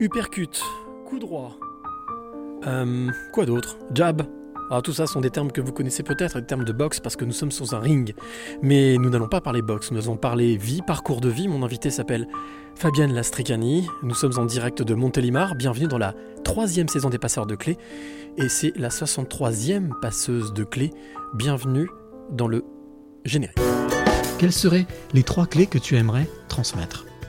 Uppercut, coup droit. Euh, quoi d'autre? Jab. Alors tout ça sont des termes que vous connaissez peut-être, des termes de boxe parce que nous sommes sur un ring. Mais nous n'allons pas parler boxe, nous allons parler vie, parcours de vie. Mon invité s'appelle Fabienne Lastricani. Nous sommes en direct de Montélimar. Bienvenue dans la troisième saison des passeurs de clés. Et c'est la 63e passeuse de clés. Bienvenue dans le générique. Quelles seraient les trois clés que tu aimerais transmettre?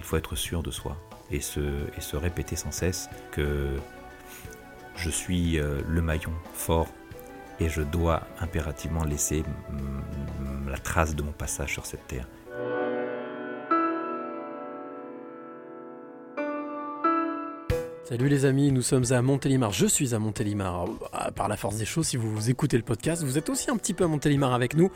Il faut être sûr de soi et se, répéter sans cesse que je suis euh, le maillon fort et je dois impérativement laisser la trace de mon passage sur cette terre. Salut les amis, nous sommes à Montélimar. Je suis à Montélimar. Ah, Par la force des choses, si vous écoutez le podcast, vous êtes aussi un petit peu à Montélimar avec nous.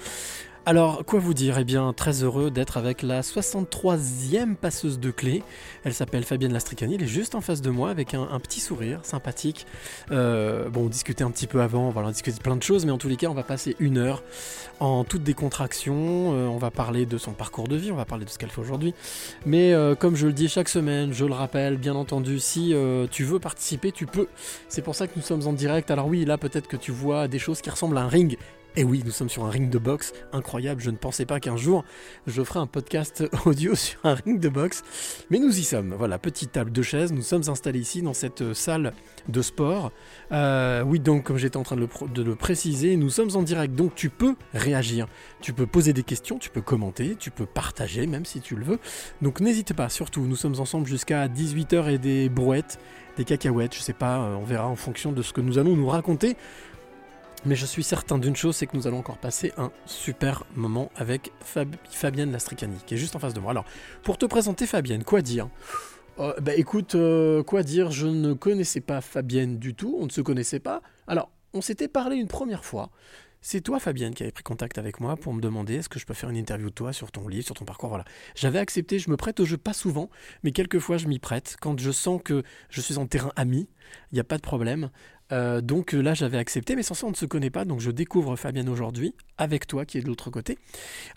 Alors, quoi vous dire? Eh bien, très heureux d'être avec la 63e passeuse de clés. Elle s'appelle Fabienne Lastricani. Elle est juste en face de moi avec un, petit sourire sympathique. Euh, bon, on discutait un petit peu avant, voilà, on discutait plein de choses, mais en tous les cas, on va passer une heure en toute décontraction. Euh, on va parler de son parcours de vie, on va parler de ce qu'elle fait aujourd'hui. Mais euh, comme je le dis chaque semaine, je le rappelle, bien entendu, si tu veux participer, tu peux. C'est pour ça que nous sommes en direct. Alors oui, là peut-être que tu vois des choses qui ressemblent à un ring. Et oui, nous sommes sur un ring de boxe incroyable. Je ne pensais pas qu'un jour je ferai un podcast audio sur un ring de boxe. Mais nous y sommes. Voilà, petite table de chaises. Nous sommes installés ici dans cette euh, salle de sport. Euh, oui, donc comme j'étais en train de le, pro- de le préciser, nous sommes en direct. Donc tu peux réagir. Tu peux poser des questions, tu peux commenter, tu peux partager même si tu le veux. Donc n'hésite pas, surtout, nous sommes ensemble jusqu'à 18h et des brouettes, des cacahuètes, je sais pas, euh, on verra en fonction de ce que nous allons nous raconter. Mais je suis certain d'une chose, c'est que nous allons encore passer un super moment avec Fab- Fabienne Lastricani, qui est juste en face de moi. Alors, pour te présenter Fabienne, quoi dire? Euh, Bah écoute, euh, quoi dire? Je ne connaissais pas Fabienne du tout, on ne se connaissait pas. Alors, on s'était parlé une première fois. C'est toi, Fabienne, qui avait pris contact avec moi pour me demander est-ce que je peux faire une interview de toi sur ton livre, sur ton parcours? Voilà. J'avais accepté, je me prête au jeu pas souvent, mais quelquefois je m'y prête. Quand je sens que je suis en terrain ami, il n'y a pas de problème. Euh, donc euh, là, j'avais accepté, mais sans ça, on ne se connaît pas. Donc je découvre Fabienne aujourd'hui, avec toi qui est de l'autre côté.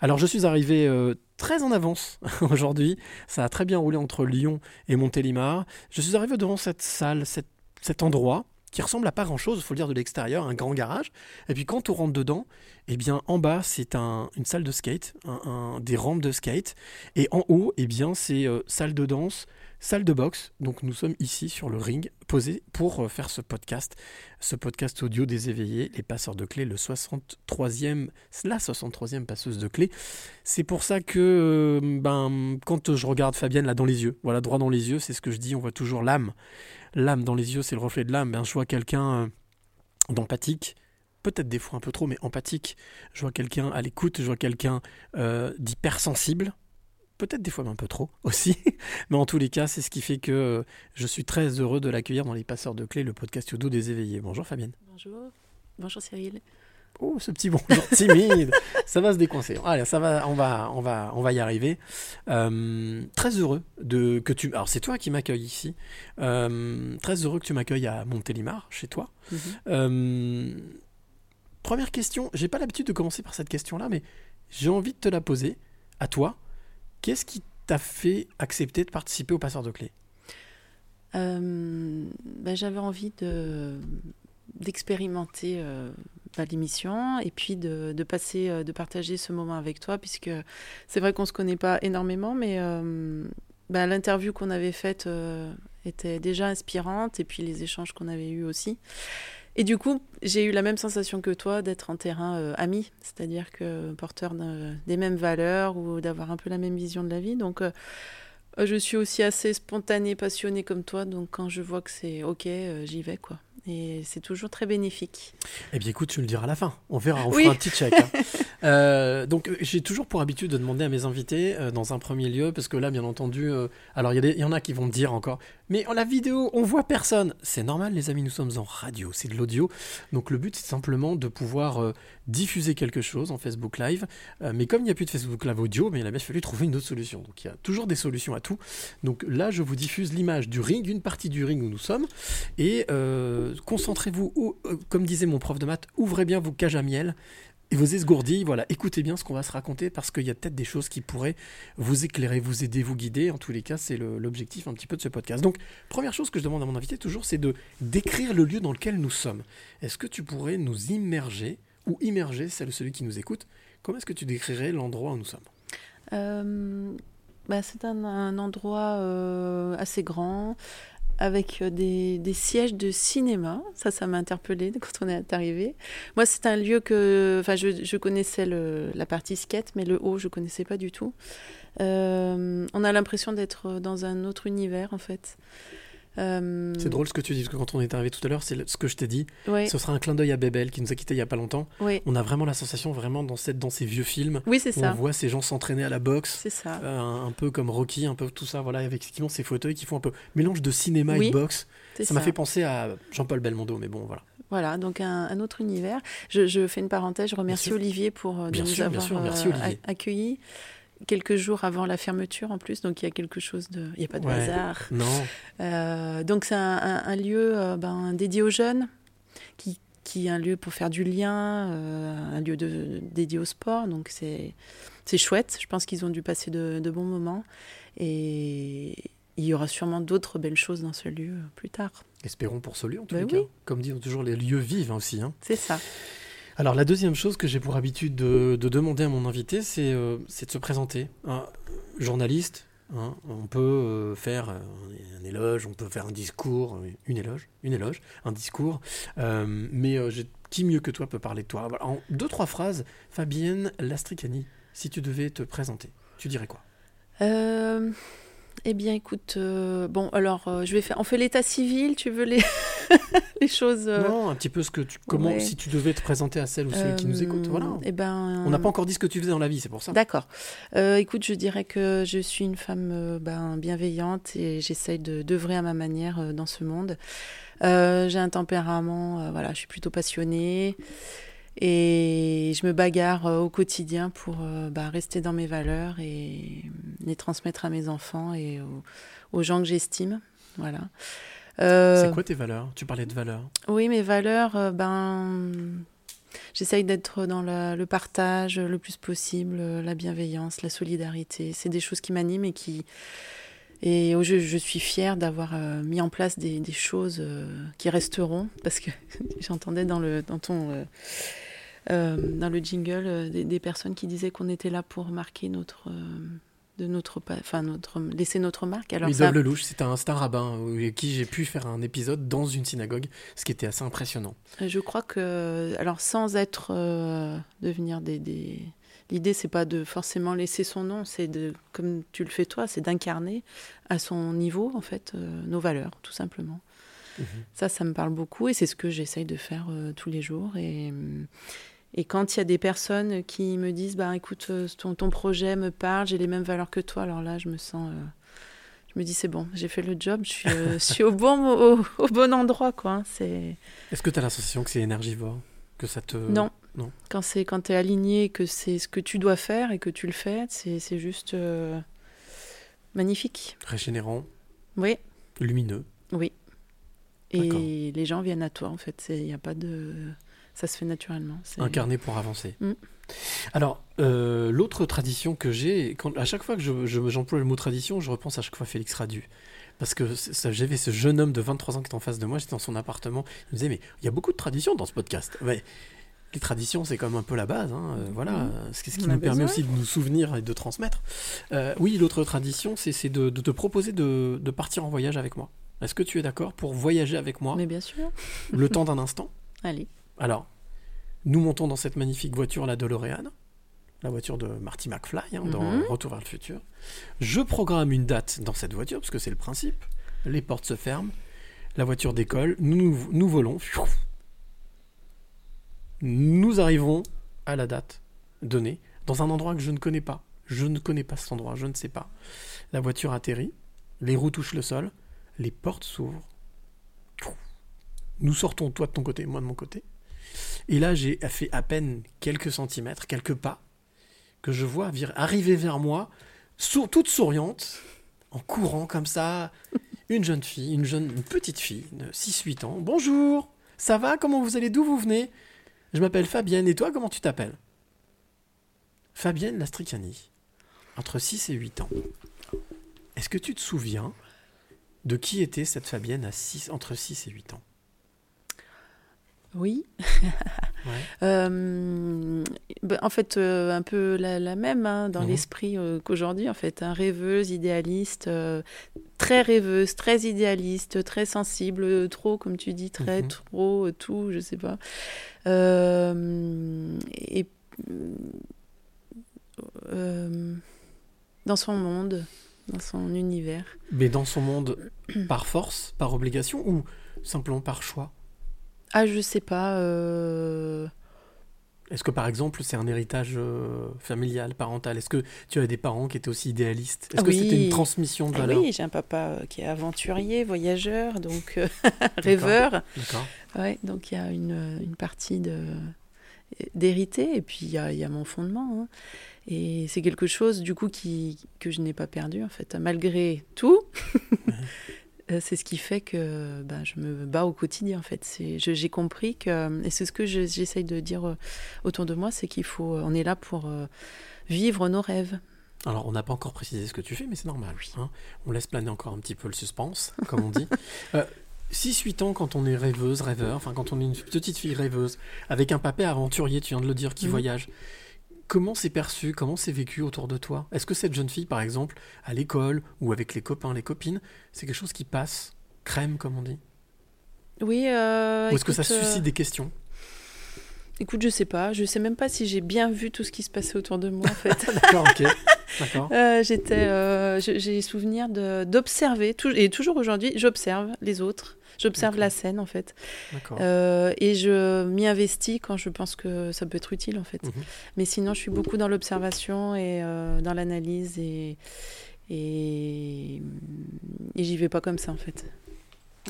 Alors je suis arrivé euh, très en avance aujourd'hui. Ça a très bien roulé entre Lyon et Montélimar. Je suis arrivé devant cette salle, cet endroit qui ressemble à pas grand chose, il faut le dire de l'extérieur, un grand garage. Et puis quand on rentre dedans, eh bien en bas c'est un- une salle de skate, des rampes de skate, et en haut, eh bien c'est euh, salle de danse, salle de boxe. Donc nous sommes ici sur le ring, posés pour euh, faire ce podcast, ce podcast audio des éveillés, les passeurs de clés, le 63e, la 63e passeuse de clés. C'est pour ça que euh, ben quand je regarde Fabienne là dans les yeux, voilà droit dans les yeux, c'est ce que je dis, on voit toujours l'âme. L'âme dans les yeux, c'est le reflet de l'âme. Ben, je vois quelqu'un euh, d'empathique, peut-être des fois un peu trop, mais empathique. Je vois quelqu'un à l'écoute, je vois quelqu'un d'hypersensible, peut-être des fois un peu trop aussi. mais en tous les cas, c'est ce qui fait que euh, je suis très heureux de l'accueillir dans Les Passeurs de Clés, le podcast audio des éveillés. Bonjour Fabienne. Bonjour. Bonjour Cyril. Oh, ce petit bonjour timide, ça va se décoincer. Allez, ça va, on va, on va, on va y arriver. Euh, très heureux de que tu. Alors c'est toi qui m'accueilles ici. Euh, très heureux que tu m'accueilles à Montélimar, chez toi. Euh, première question. J'ai pas l'habitude de commencer par cette question-là, mais j'ai envie de te la poser à toi. Qu'est-ce qui t'a fait accepter de participer au passeur de clés? Ben, J'avais envie de d'expérimenter euh, bah, l'émission et puis de, de passer, euh, de partager ce moment avec toi, puisque c'est vrai qu'on se connaît pas énormément, mais bah, l'interview qu'on avait faite était déjà inspirante et puis les échanges qu'on avait eus aussi. Et du coup, j'ai eu la même sensation que toi d'être en terrain euh, ami, c'est-à-dire que porteur d'un- des mêmes valeurs ou d'avoir un peu la même vision de la vie. Donc, euh, euh, je suis aussi assez spontanée, passionnée comme toi. Donc, quand je vois que c'est OK, euh, j'y vais, quoi. Et c'est toujours très bénéfique. Eh bien, écoute, tu me le diras à la fin. On verra, on Oui. fera un petit check. hein. Euh, donc, euh, j'ai toujours pour habitude de demander à mes invités, euh, dans un premier lieu, parce que là, bien entendu, euh, alors il y, y en a qui vont me dire encore, Mais en la vidéo, on voit personne. C'est normal, les amis, nous sommes en radio, c'est de l'audio. Donc le but, c'est simplement de pouvoir euh, diffuser quelque chose en Facebook Live. Euh, mais comme il n'y a plus de Facebook Live audio, il a bien fallu trouver une autre solution. Donc il y a toujours des solutions à tout. Donc là, je vous diffuse l'image du ring, une partie du ring où nous sommes. Et euh, concentrez-vous, ou, comme disait mon prof de maths, ouvrez bien vos cages à miel. Et vos esgourdis, voilà, écoutez bien ce qu'on va se raconter parce qu'il y a peut-être des choses qui pourraient vous éclairer, vous aider, vous guider. En tous les cas, c'est l'objectif un petit peu de ce podcast. Donc, première chose que je demande à mon invité toujours, c'est de décrire le lieu dans lequel nous sommes. Est-ce que tu pourrais nous immerger ou immerger celle celui qui nous écoute Comment est-ce que tu décrirais l'endroit où nous sommes? Euh, bah, c'est un, un endroit euh, assez grand avec euh, des, sièges de cinéma. Ça, ça m'a interpellée quand on est arrivé. Moi, c'est un lieu que, enfin, je, connaissais la partie skate, mais le haut, je connaissais pas du tout. Euh, on a l'impression d'être dans un autre univers, en fait. Euh, C'est drôle ce que tu dis, parce que quand on est arrivé tout à l'heure, c'est ce que je t'ai dit. Ouais, Ce sera un clin d'œil à Bébel qui nous a quittés il y a pas longtemps. ouais. On a vraiment la sensation, vraiment, dans, cette, dans ces vieux films, Oui, où on voit ces gens s'entraîner à la boxe. C'est ça. Euh, un, peu comme Rocky, un peu tout ça, voilà, avec effectivement ces fauteuils qui font un peu mélange de cinéma et de boxe. Ça m'a fait penser à Jean-Paul Belmondo, mais bon, voilà. Voilà, donc un, un autre univers. Je, je fais une parenthèse, je remercie. Olivier pour euh, de Bien nous sûr, bien avoir sûr, merci, Olivier. a- accueillis quelques jours avant la fermeture en plus, donc il y a quelque chose de... Il n'y a pas de Ouais. hasard. Non, Euh, donc c'est un, un- un lieu euh, ben, dédié aux jeunes, qui, qui est un lieu pour faire du lien, euh, un lieu de, dédié au sport, donc c'est c'est chouette. Je pense qu'ils ont dû passer de, de bons moments. Et il y aura sûrement d'autres belles choses dans ce lieu plus tard. espérons pour ce lieu en les oui. cas. Comme disent toujours, les lieux vivent aussi. hein. C'est ça. Alors la deuxième chose que j'ai pour habitude de, de demander à mon invité, c'est euh, de se présenter. Journaliste, hein, on peut euh, faire euh, un éloge, on peut faire un discours, une éloge, une éloge, un discours. Mais qui mieux que toi peut parler de toi? En deux trois phrases, Fabienne Lastricani, si tu devais te présenter, tu dirais quoi? Eh bien, écoute, euh, bon, alors, euh, je vais faire. On fait l'état civil, tu veux les, les choses. euh, Non, un petit peu ce que tu, comment, ouais. si tu devais te présenter à celle ou celui qui nous écoute, voilà. Eh ben, On n'a pas encore dit ce que tu faisais dans la vie, c'est pour ça. D'accord. Euh, écoute, je dirais que je suis une femme euh, ben, bienveillante et j'essaye de d'œuvrer à ma manière euh, dans ce monde. Euh, j'ai un tempérament, euh, voilà, je suis plutôt passionnée et je me bagarre euh, au quotidien pour euh, bah, rester dans mes valeurs et les transmettre à mes enfants et aux, aux gens que j'estime. Voilà. Euh, C'est quoi tes valeurs? Tu parlais de valeurs. oui, mes valeurs, euh, ben, j'essaye d'être dans la- le partage le plus possible, euh, la bienveillance, la solidarité. C'est des choses qui m'animent et qui. Et oh, je, je suis fière d'avoir euh, mis en place des, des choses euh, qui resteront, parce que j'entendais dans, le, dans ton. euh, euh, dans le jingle, euh, des, des personnes qui disaient qu'on était là pour marquer notre. euh, de notre, enfin notre, laisser notre marque. Alors Oui, ça, Lelouch, c'est un, un rabbin euh, avec qui j'ai pu faire un épisode dans une synagogue, ce qui était assez impressionnant. Je crois que, alors sans être euh, devenir des, des... l'idée c'est pas de forcément laisser son nom, c'est de, comme tu le fais toi, c'est d'incarner à son niveau en fait euh, nos valeurs, tout simplement. Mhm. Ça, ça me parle beaucoup et c'est ce que j'essaye de faire euh, tous les jours. Et, euh, et quand il y a des personnes qui me disent, bah écoute, euh, ton, ton projet me parle, j'ai les mêmes valeurs que toi, alors là, je me sens, euh, je me dis c'est bon, j'ai fait le job, je suis, euh, je suis au bon, au, au bon endroit, quoi. hein. C'est Est-ce que tu as sensation que c'est énergivore Que ça te. non. non. Quand c'est quand tu es aligné, que c'est ce que tu dois faire et que tu le fais, c'est c'est juste euh, magnifique. Régénérant, Oui, lumineux. oui. Et les gens viennent à toi, en fait. Il y a pas de... Ça se fait naturellement. incarné pour avancer. Mm. Alors, euh, l'autre tradition que j'ai, à chaque fois que je, je- j'emploie le mot tradition, je repense à chaque fois à Félix Radu. Parce que j'avais ce jeune homme de 23 ans qui est en face de moi, j'étais dans son appartement, il me disait, mais il y a beaucoup de traditions dans ce podcast. Ouais, les traditions, c'est comme un peu la base, hein, euh, voilà, c'est ce qui nous permet besoin. aussi de nous souvenir et de transmettre. Euh, oui, l'autre tradition, c'est, c'est de, de te proposer de, de partir en voyage avec moi. Est-ce que tu es d'accord pour voyager avec moi Mais bien sûr. le temps d'un instant? Allez. Alors, nous montons dans cette magnifique voiture, la DeLorean, la voiture de Marty McFly, hein, dans Mhm. Retour vers le futur. Je programme une date dans cette voiture, parce que c'est le principe. Les portes se ferment, la voiture décolle, nous, nous, nous volons. Nous arrivons à la date donnée, dans un endroit que je ne connais pas. Je ne connais pas cet endroit, je ne sais pas. La voiture atterrit, les roues touchent le sol, les portes s'ouvrent. Nous sortons, toi de ton côté, moi de mon côté. Et là, j'ai fait à peine quelques centimètres, quelques pas, que je vois arriver vers moi, toute souriante, en courant comme ça, une jeune fille, une jeune, une petite fille de 6-8 ans. Bonjour, ça va? Comment vous allez? D'où vous venez? Je m'appelle Fabienne, et toi, comment tu t'appelles? Fabienne Lastricani, entre 6 et 8 ans. Est-ce que tu te souviens de qui était cette Fabienne à 6, entre 6 et 8 ans? Oui. Ouais. Euh, ben, en fait, euh, un peu la, la même hein, dans Mhm. l'esprit euh, qu'aujourd'hui, en fait. hein, rêveuse, idéaliste, très rêveuse, très idéaliste, très sensible, trop, comme tu dis, très Mhm. trop, tout, je sais pas. Et dans son monde, dans son univers. Mais dans son monde, par force, par obligation ou simplement par choix? Ah, je sais pas. euh, Est-ce que par exemple c'est un héritage euh, familial, parental? Est-ce que tu as des parents qui étaient aussi idéalistes? Est-ce que c'était une transmission de Ah valeurs? oui, j'ai un papa euh, qui est aventurier, voyageur, donc euh, rêveur. D'accord. Ouais, donc il y a une, une partie de d'hérité et puis il y y a mon fondement. hein. Et c'est quelque chose du coup qui, que je n'ai pas perdu en fait, malgré tout. Euh, c'est ce qui fait que ben, je me bats au quotidien en fait. J'ai compris que, et c'est ce que je- j'essaye de dire euh, autour de moi, c'est qu'il faut, on est là pour euh, vivre nos rêves. Alors on n'a pas encore précisé ce que tu fais, mais c'est normal. hein. On laisse planer encore un petit peu le suspense, comme on dit. Euh, 6-8 ans, quand on est rêveuse, rêveur, enfin quand on est une petite fille rêveuse, avec un papa aventurier, tu viens de le dire, qui Mhm. voyage, comment c'est perçu, comment c'est vécu autour de toi? Est-ce que cette jeune fille, par exemple, à l'école ou avec les copains, les copines, c'est quelque chose qui passe crème, comme on dit? Oui. euh, Ou est-ce que ça euh, suscite des questions? Écoute, je sais pas. Je sais même pas si j'ai bien vu tout ce qui se passait autour de moi, en fait. D'accord, ok. Euh, J'étais, euh, j'ai souvenir de- d'observer, et toujours aujourd'hui, j'observe les autres. J'observe la scène, en fait. Euh, et je m'y investis quand je pense que ça peut être utile, en fait. Mhm. Mais sinon, je suis beaucoup dans l'observation et euh, dans l'analyse, et, et, et j'y vais pas comme ça, en fait.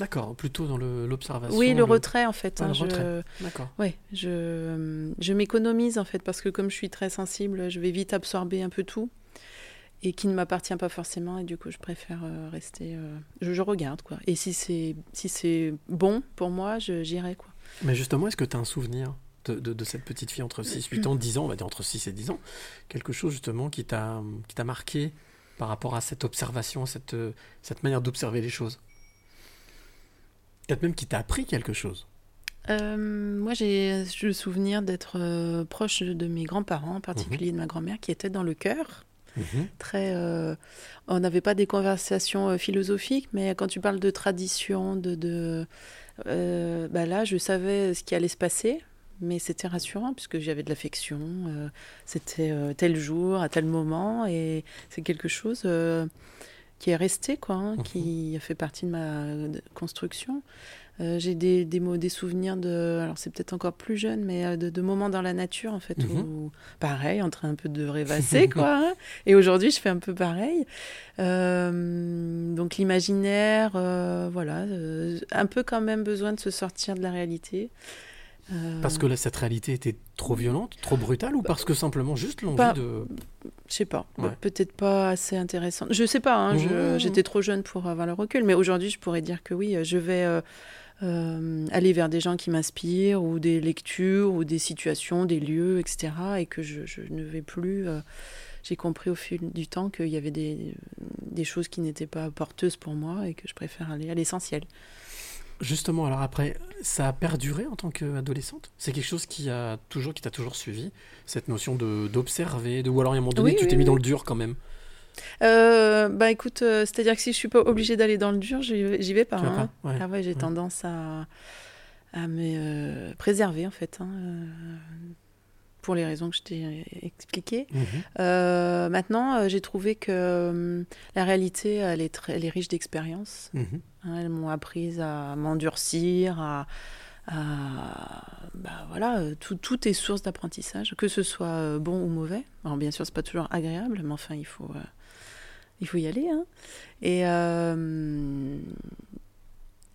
D'accord, plutôt dans l'observation. Oui, le retrait, en fait. Ah, hein, le je- retrait. D'accord. Ouais, je, je m'économise en fait parce que comme je suis très sensible, je vais vite absorber un peu tout et qui ne m'appartient pas forcément et du coup je préfère euh, rester. euh, je, je regarde quoi. Et si c'est si c'est bon pour moi, j'irai quoi. Mais justement, est-ce que tu as un souvenir de, de- de cette petite fille entre 6, 8 ans, 10 ans, on va dire entre 6 et 10 ans Quelque chose justement qui t'a marqué par rapport à cette observation, cette, cette manière d'observer les choses? Peut-être même qui t'a appris quelque chose. Euh, moi j'ai le souvenir d'être euh, proche de mes grands-parents, en particulier de ma grand-mère qui était dans le cœur. Très, euh, on n'avait pas des conversations philosophiques, mais quand tu parles de tradition, de, de bah là, je savais ce qui allait se passer, mais c'était rassurant puisque j'avais de l'affection. c'était tel jour, à tel moment, et c'est quelque chose qui est resté, quoi, hein, Mhm. qui a fait partie de ma construction. Euh, j'ai des, des mots, des souvenirs de, alors c'est peut-être encore plus jeune, mais euh, de, de moments dans la nature en fait, Mhm. où pareil, en train un peu de rêvasser quoi. hein. Et aujourd'hui, je fais un peu pareil. Euh, donc l'imaginaire, euh, voilà, un peu quand même besoin de se sortir de la réalité. Euh, Parce que là, cette réalité était trop violente, trop brutale, ou parce que simplement juste l'envie Pas- de. Je sais pas, Ouais. peut-être pas assez intéressante. Je sais pas, hein, mhm. j'étais trop jeune pour avoir le recul, mais aujourd'hui je pourrais dire que oui, je vais euh, euh, aller vers des gens qui m'inspirent, ou des lectures, ou des situations, des lieux, etc. Et que je, je ne vais plus. euh, J'ai compris au fil du temps qu'il y avait des, des choses qui n'étaient pas porteuses pour moi et que je préfère aller à l'essentiel. Justement, alors après, ça a perduré en tant qu'adolescente? C'est quelque chose qui a toujours, qui t'a toujours suivi? Cette notion de d'observer, de ou alors à un moment donné, Oui, tu oui, t'es mis dans le dur quand même? Euh, bah écoute, euh, c'est-à-dire que si je suis pas obligée d'aller dans le dur, j'y vais- vais pas. Hein. pas, ouais. Ah ouais, j'ai Ouais. tendance à, à me euh, préserver en fait, hein, euh, pour les raisons que je t'ai expliquées. Mhm. Euh, maintenant, euh, j'ai trouvé que euh, la réalité, elle est, très, elle est riche d'expériences. Mhm. Hein, elles m'ont appris à m'endurcir, à, à- bah voilà, euh, tout, tout est source d'apprentissage, que ce soit euh, bon ou mauvais. Alors bien sûr, c'est pas toujours agréable, mais enfin, il faut, euh, il faut y aller. Hein. Et, euh,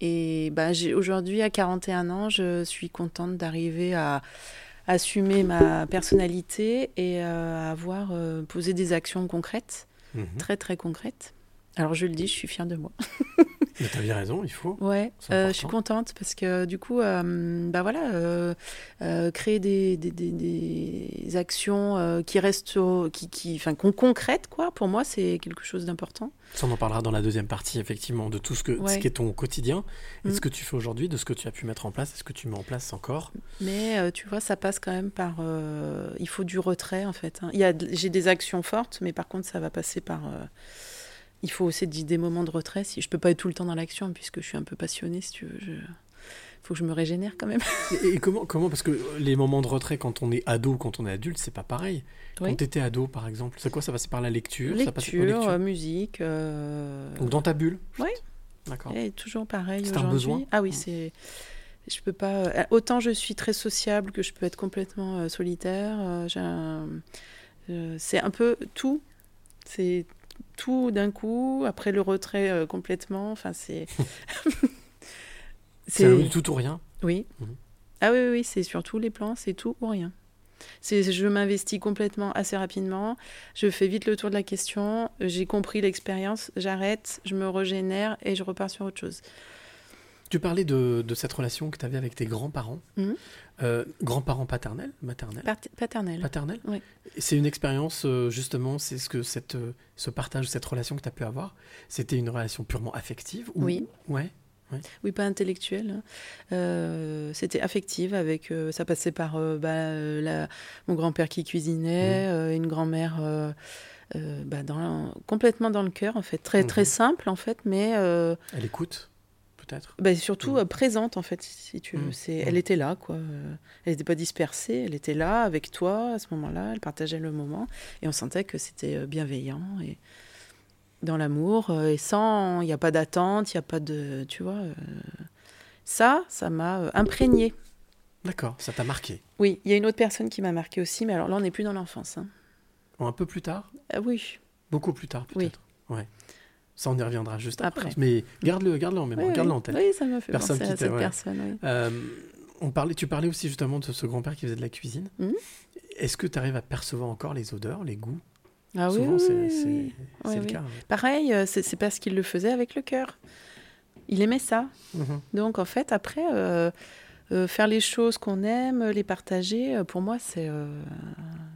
et bah, aujourd'hui, à 41 ans, je suis contente d'arriver à assumer ma personnalité et euh, avoir euh, posé des actions concrètes, Mhm. très très concrètes. Alors je le dis, je suis fière de moi. Mais t'as bien raison, il faut. Ouais, euh, je suis contente parce que du coup, euh, bah voilà, euh, créer des, des, des- des actions qui restent, au- qui, qui, enfin, con- concrètes, quoi. Pour moi, c'est quelque chose d'important. Ça, on en parlera dans la deuxième partie, effectivement, de tout ce, que, Ouais. ce qui est ton quotidien et de Mm. ce que tu fais aujourd'hui, de ce que tu as pu mettre en place et ce que tu mets en place encore. Mais tu vois, ça passe quand même par. il faut du retrait, en fait. hein. Il y a, j'ai des actions fortes, mais par contre, ça va passer par. Il faut aussi des, moments de retrait. Si je peux pas être tout le temps dans l'action, puisque je suis un peu passionnée, si tu veux. Je... faut que je me régénère quand même. Et, comment, comment Parce que les moments de retrait quand on est ado, quand on est adulte, c'est pas pareil. Oui. Quand tu étais ado, par exemple, c'est quoi? Ça passait par la lecture ça passait Lecture, par euh, musique. euh, Donc dans ta bulle? Oui. D'accord. Et toujours pareil C'est un besoin? Ah oui, Mm. c'est. Je peux pas. euh, Autant je suis très sociable que je peux être complètement euh, solitaire. euh, un- c'est un peu tout. C'est tout d'un coup. Après le retrait euh, complètement. Enfin, c'est. C'est un tout ou rien Oui. Mhm. Ah oui, oui, oui, c'est sur tous les plans, c'est tout ou rien. C'est, je m'investis complètement assez rapidement, je fais vite le tour de la question, j'ai compris l'expérience, j'arrête, je me régénère et je repars sur autre chose. Tu parlais de, de cette relation que tu avais avec tes grands-parents. Mhm. Euh, grands-parents paternels, maternels Pat-. Paternels Oui. Et C'est une expérience, euh, justement, c'est ce que cette, euh, ce partage, cette relation que tu as pu avoir, c'était une relation purement affective ou... Oui. Ouais. Oui, pas intellectuelle. hein. Euh, c'était affective avec. euh, ça passait par euh, bah, la- mon grand-père qui cuisinait, Mmh. euh, une grand-mère bah, complètement dans le cœur, en fait. Très, très Mhm. simple, en fait, mais Elle écoute, peut-être bah, surtout euh, présente, en fait, si tu veux. C'est, Mhm. Elle était là, quoi. Euh, Elle n'était pas dispersée, elle était là avec toi à ce moment-là, elle partageait le moment, et on sentait que c'était euh, bienveillant et dans l'amour, et sans. Il n'y a pas d'attente, il n'y a pas de. Tu vois. euh, ça, ça m'a euh, imprégné. D'accord, ça t'a marqué. Oui, il y a une autre personne qui m'a marqué aussi, mais alors là, on n'est plus dans l'enfance. hein. Un peu plus tard? Oui, Beaucoup plus tard, Oui. peut-être. Ouais. Ça, on y reviendra juste après. Après. Mais garde-le garde en mémoire, oui, garde-le oui. en tête. Oui, ça m'a fait Personne penser qui à t'a- cette ouais. personne. Oui. Euh, on parlait, tu parlais aussi justement de ce grand-père qui faisait de la cuisine. Mhm. Est-ce que tu arrives à percevoir encore les odeurs, les goûts? Ah oui, Souvent, c'est le cas. Pareil, euh, c'est parce qu'il le faisait avec le cœur. Il aimait ça. Mhm. Donc en fait, après, euh, euh, faire les choses qu'on aime, les partager, pour moi, c'est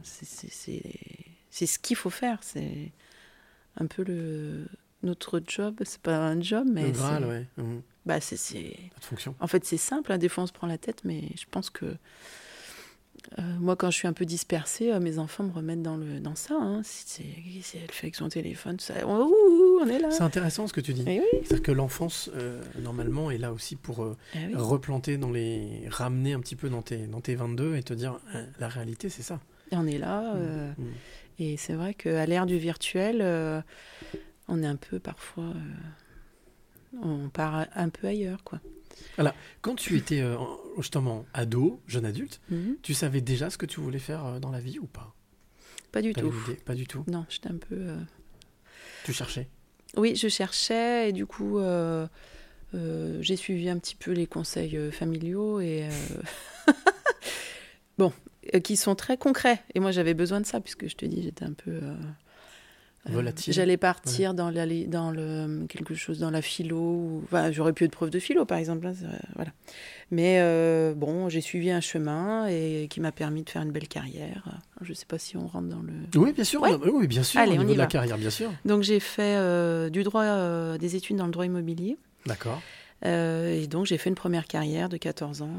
c'est ce qu'il faut faire. C'est un peu le notre job. C'est pas un job, mais le Graal, ouais. Mhm. bah, c'est- de fonction. en fait c'est simple. hein, des fois, on se prend la tête, mais je pense que euh, moi, quand je suis un peu dispersée, euh, mes enfants me remettent dans le dans ça. hein. Si, elle fait avec son téléphone, ça, ouh, ouh, on est là. C'est intéressant ce que tu dis. Eh oui, C'est-à-dire que l'enfance, euh, normalement, est là aussi pour eh oui. replanter dans les. ramener un petit peu dans tes, dans tes 22 et te dire la réalité, c'est ça. Et on est là. euh, Mhm. Et c'est vrai qu'à l'ère du virtuel, on est un peu parfois. euh, on part un peu ailleurs, quoi. Quand tu étais euh, en- justement ado, jeune adulte, Mhm. tu savais déjà ce que tu voulais faire euh, dans la vie ou pas? Pas du tout. Pas du tout? Non, j'étais un peu. Tu cherchais? Oui, je cherchais et du coup, euh, j'ai suivi un petit peu les conseils euh, familiaux et. euh, bon, qui sont très concrets. Et moi, j'avais besoin de ça puisque je te dis, j'étais un peu. Euh, Volatile. J'allais partir dans, la, dans le, quelque chose dans la philo. ou- Enfin, j'aurais pu être prof de philo, par exemple. hein, voilà. Mais euh, bon, j'ai suivi un chemin et qui m'a permis de faire une belle carrière. Je ne sais pas si on rentre dans le. Oui, bien sûr. Ouais. oui, bien sûr. Allez, au on niveau y de la va. carrière, bien sûr. Donc j'ai fait euh, du droit, euh, des études dans le droit immobilier. D'accord. Et donc j'ai fait une première carrière de 14 ans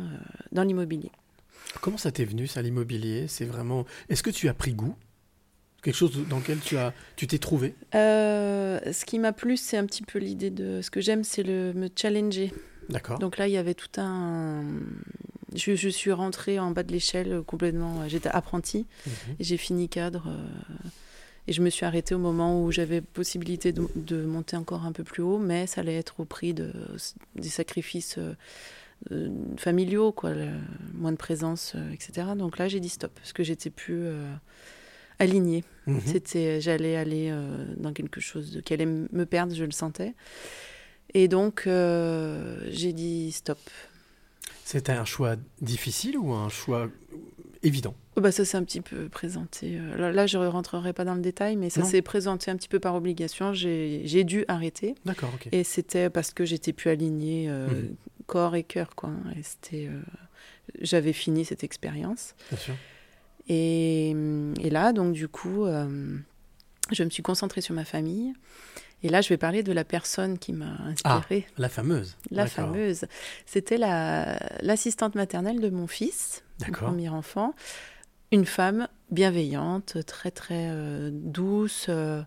dans l'immobilier. Comment ça t'est venu, ça, l'immobilier? C'est vraiment. Est-ce que tu as pris goût? Quelque chose dans lequel tu as, tu t'es trouvé Euh, ce qui m'a plu, c'est un petit peu l'idée de. Ce que j'aime, c'est le me challenger. D'accord. Donc là, il y avait tout un. Je, je suis rentrée en bas de l'échelle euh, complètement. J'étais apprentie Mhm. et j'ai fini cadre. euh, et je me suis arrêtée au moment où j'avais possibilité de, de monter encore un peu plus haut, mais ça allait être au prix de, des sacrifices euh, euh, familiaux, quoi, le- moins de présence, euh, etc. Donc là, j'ai dit stop, parce que j'étais plus euh, alignée. Mhm. C'était, j'allais aller euh, dans quelque chose de, qui allait me perdre, je le sentais. Et donc, euh, j'ai dit stop. C'était un choix difficile ou un choix évident? Oh, bah, ça s'est un petit peu présenté. euh, Là, là, je ne rentrerai pas dans le détail, mais ça s'est présenté un petit peu par obligation. J'ai dû arrêter. D'accord, ok. Et c'était parce que j'étais plus alignée euh, Mhm. corps et cœur. Quoi. Et c'était, euh, J'avais fini cette expérience. Bien sûr. Et, et là, donc, du coup, euh, je me suis concentrée sur ma famille. Et là, je vais parler de la personne qui m'a inspirée. La fameuse. La Ah, fameuse. C'était la- l'assistante maternelle de mon fils, mon premier enfant. Une femme bienveillante, très très euh, douce, euh,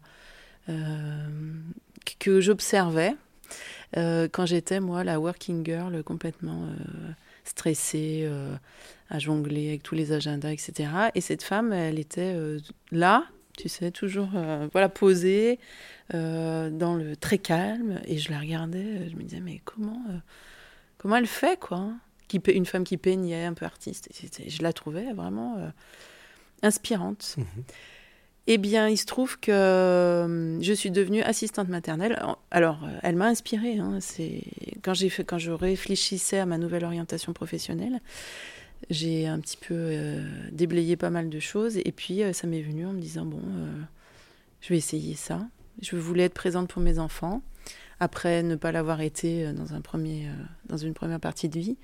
euh, que j'observais euh, quand j'étais, moi, la working girl complètement euh, stressée, euh, à jongler avec tous les agendas, etc. Et cette femme, elle était euh, là, tu sais, toujours euh, voilà, posée, euh, dans le très calme. Et je la regardais, je me disais, mais comment, comment elle fait, quoi hein? Qui, Une femme qui peignait, un peu artiste. Et je la trouvais vraiment inspirante. Mhm. Eh bien, il se trouve que je suis devenue assistante maternelle. Alors, elle m'a inspirée. hein. C'est quand j'ai fait, quand je réfléchissais à ma nouvelle orientation professionnelle, j'ai un petit peu euh, déblayé pas mal de choses. Et puis, euh, ça m'est venu en me disant bon, euh, je vais essayer ça. Je voulais être présente pour mes enfants. Après, ne pas l'avoir été dans un premier, dans une première partie de vie.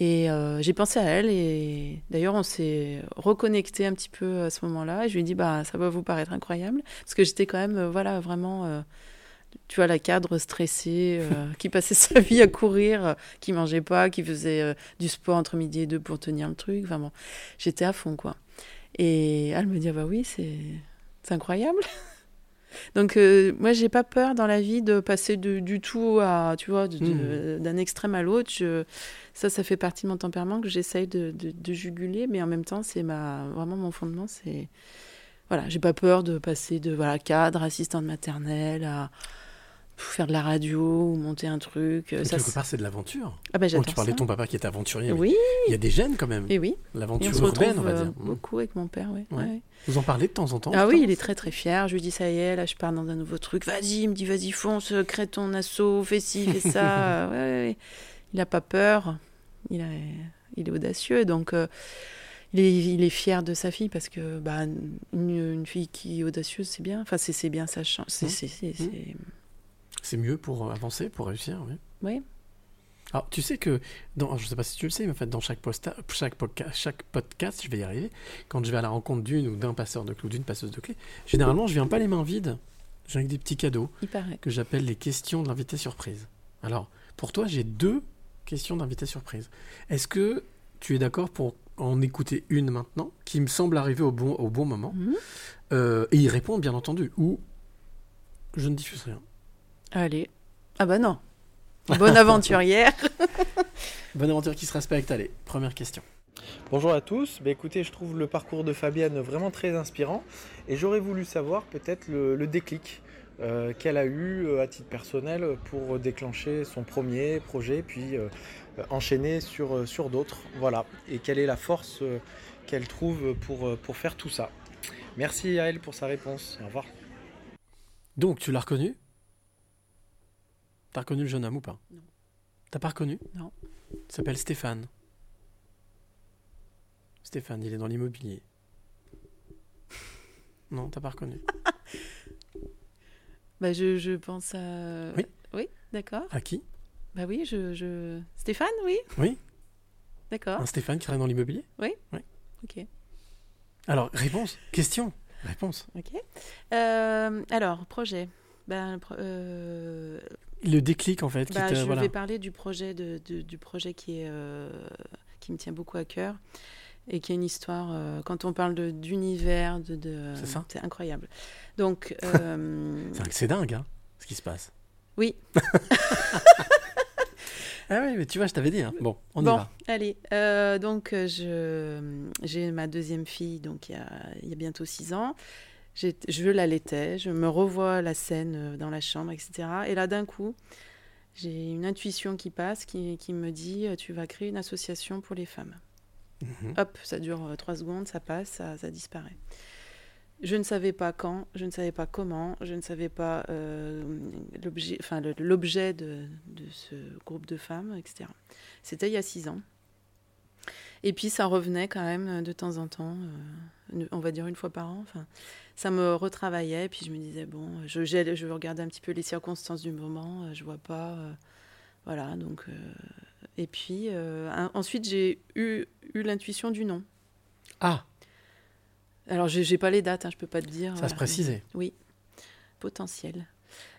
Et j'ai pensé à elle et d'ailleurs on s'est reconnecté un petit peu à ce moment-là. Et je lui ai dit bah ça va vous paraître incroyable parce que j'étais quand même voilà vraiment tu vois la cadre stressée euh, qui passait sa vie à courir, euh, qui mangeait pas, qui faisait euh, du sport entre midi et deux pour tenir le truc. Enfin bon, j'étais à fond quoi. Et elle me dit ah bah oui c'est c'est incroyable. Donc euh, moi j'ai pas peur dans la vie de passer de- du tout à tu vois de- de- d'un extrême à l'autre. Je- Ça ça fait partie de mon tempérament que j'essaye de, de- de juguler, mais en même temps c'est ma vraiment mon fondement c'est voilà j'ai pas peur de passer de voilà cadre assistante maternelle à faire de la radio ou monter un truc. Mais Ça, quelque part, c'est de l'aventure. ah j'adore tu parlais de ton papa qui était aventurier. Oui, Il y a des gènes quand même. et oui. L'aventure urbaine, on va euh, dire. Mm. beaucoup avec mon père, oui. Ouais. ouais. Vous en parlez de temps en temps Ah oui, il est très très fier. Je lui dis ça y est, là je pars dans un nouveau truc. Vas-y, il me dit vas-y fonce, crée ton assaut, fais ci, fais ça. ouais. Il n'a pas peur. Il, a- il est audacieux, donc euh, il, est, il est fier de sa fille parce que bah, une, une fille qui est audacieuse, c'est bien. Enfin, c'est bien sa chance. C'est Mmh. c'est- mieux pour avancer, pour réussir, oui. Oui. Alors, tu sais que, dans, je ne sais pas si tu le sais, mais en fait, dans chaque, posta, chaque, podca- chaque podcast, je vais y arriver, quand je vais à la rencontre d'une ou d'un passeur de clés ou d'une passeuse de clés, généralement, je viens pas les mains vides. Je viens avec des petits cadeaux que j'appelle les questions de l'invité surprise. Alors, pour toi, j'ai deux questions d'invité surprise. Est-ce que tu es d'accord pour en écouter une maintenant, qui me semble arriver au bon, au bon moment, Mhm. euh, et y répondre, bien entendu, ou je ne diffuse rien Allez. Ah bah non. Bonne aventurière. Bonne aventure qui se respecte. Allez, première question. Bonjour à tous, bah écoutez, je trouve le parcours de Fabienne vraiment très inspirant et j'aurais voulu savoir peut-être le, le déclic euh, qu'elle a eu euh, à titre personnel pour déclencher son premier projet puis euh, enchaîner sur, euh, sur d'autres. Voilà, et quelle est la force euh, qu'elle trouve pour, euh, pour faire tout ça. Merci à elle pour sa réponse. Au revoir. Donc, tu l'as reconnu? T'as reconnu le jeune homme ou pas? Non. T'as pas reconnu? Non. Il s'appelle Stéphane. Stéphane, il est dans l'immobilier. Non, t'as pas reconnu. bah je, je pense à... Oui. Oui, d'accord. À qui? Bah oui, je, je... Stéphane, oui Oui. D'accord. Un Stéphane qui travaille dans l'immobilier Ok. Alors, réponse Question Réponse. Ok. Euh, alors, projet. Ben, euh, Le déclic, en fait, qui te... je voilà. vais parler du projet, de, de- du projet qui, est, euh, qui me tient beaucoup à cœur et qui est une histoire. quand on parle d'univers, de, de, C'est incroyable. Donc, c'est dingue, hein, ce qui se passe. oui. Ah oui, mais tu vois, je t'avais dit. hein. Bon, on y bon, va. allez. euh, donc, je, j'ai ma deuxième fille, donc il y a, il y a bientôt six ans. J'ai- Je l'allaitais, je me revois la scène euh, dans la chambre, etc. Et là, d'un coup, j'ai une intuition qui passe, qui, qui me dit euh, Tu vas créer une association pour les femmes. Mhm. Hop, ça dure euh, trois secondes, ça passe, ça, ça disparaît. Je ne savais pas quand, je ne savais pas comment, je ne savais pas euh, l'objet, de, ce groupe de femmes, etc. C'était il y a six ans. Et puis ça revenait quand même euh, de temps en temps, euh, on va dire une fois par an. Enfin, ça me retravaillait. Et puis je me disais bon, je, je regardais un petit peu les circonstances du moment. je vois pas, voilà. Donc et puis ensuite j'ai eu, eu l'intuition du nom. Ah, Alors j'ai pas les dates, hein, je peux pas te dire. ça voilà. se précisait. Oui, potentiel.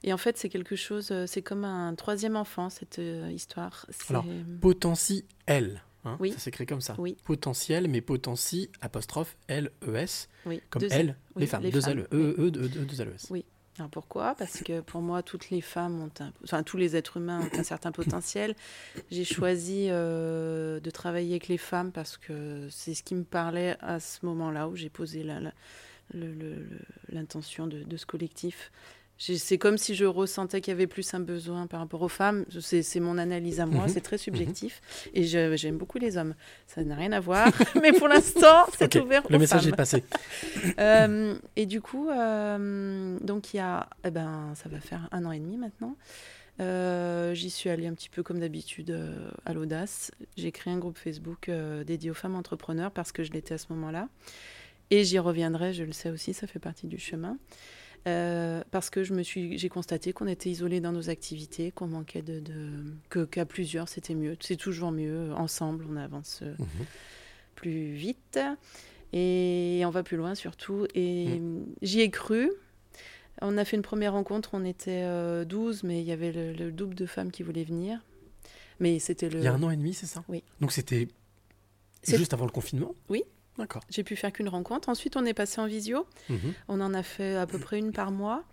Et en fait, c'est quelque chose, euh, c'est comme un troisième enfant, cette euh, histoire. Alors, Potentiel. Hein, Oui. Ça s'écrit comme ça. Oui. Potentiel, mais potentie, apostrophe, L-E-S, oui, comme deux- oui, les femmes. les deux femmes, L, E, E, deux, deux, deux L-E-S. Oui. Alors pourquoi? Parce que pour moi, toutes les femmes ont enfin tous les êtres humains ont un certain potentiel. J'ai choisi euh, de travailler avec les femmes parce que c'est ce qui me parlait à ce moment-là où j'ai posé l'intention de ce collectif. C'est comme si je ressentais qu'il y avait plus un besoin par rapport aux femmes. C'est mon analyse à moi, Mhm. c'est très subjectif. Et j'aime beaucoup les hommes. Ça n'a rien à voir. Mais pour l'instant, c'est Ok, ouvert Le aux message femmes. est passé. Euh, et du coup, euh, donc il y a, eh ben, ça va faire un an et demi maintenant. Euh, J'y suis allée un petit peu comme d'habitude à l'audace. J'ai créé un groupe Facebook dédié aux femmes entrepreneurs parce que je l'étais à ce moment-là. Et j'y reviendrai, je le sais aussi, ça fait partie du chemin. Euh, parce que je me suis, j'ai constaté qu'on était isolés dans nos activités, qu'on manquait de, de que qu'à plusieurs c'était mieux. C'est toujours mieux ensemble, on avance euh, Mhm. plus vite et on va plus loin surtout. Et j'y ai cru. On a fait une première rencontre, on était euh, 12, mais il y avait le, le double de femmes qui voulaient venir. Mais c'était le. Il y a un an et demi, c'est ça? Oui. Donc c'était juste avant le confinement? Oui. D'accord. J'ai pu faire qu'une rencontre. Ensuite, on est passé en visio. Mhm. On en a fait à peu près une par mois.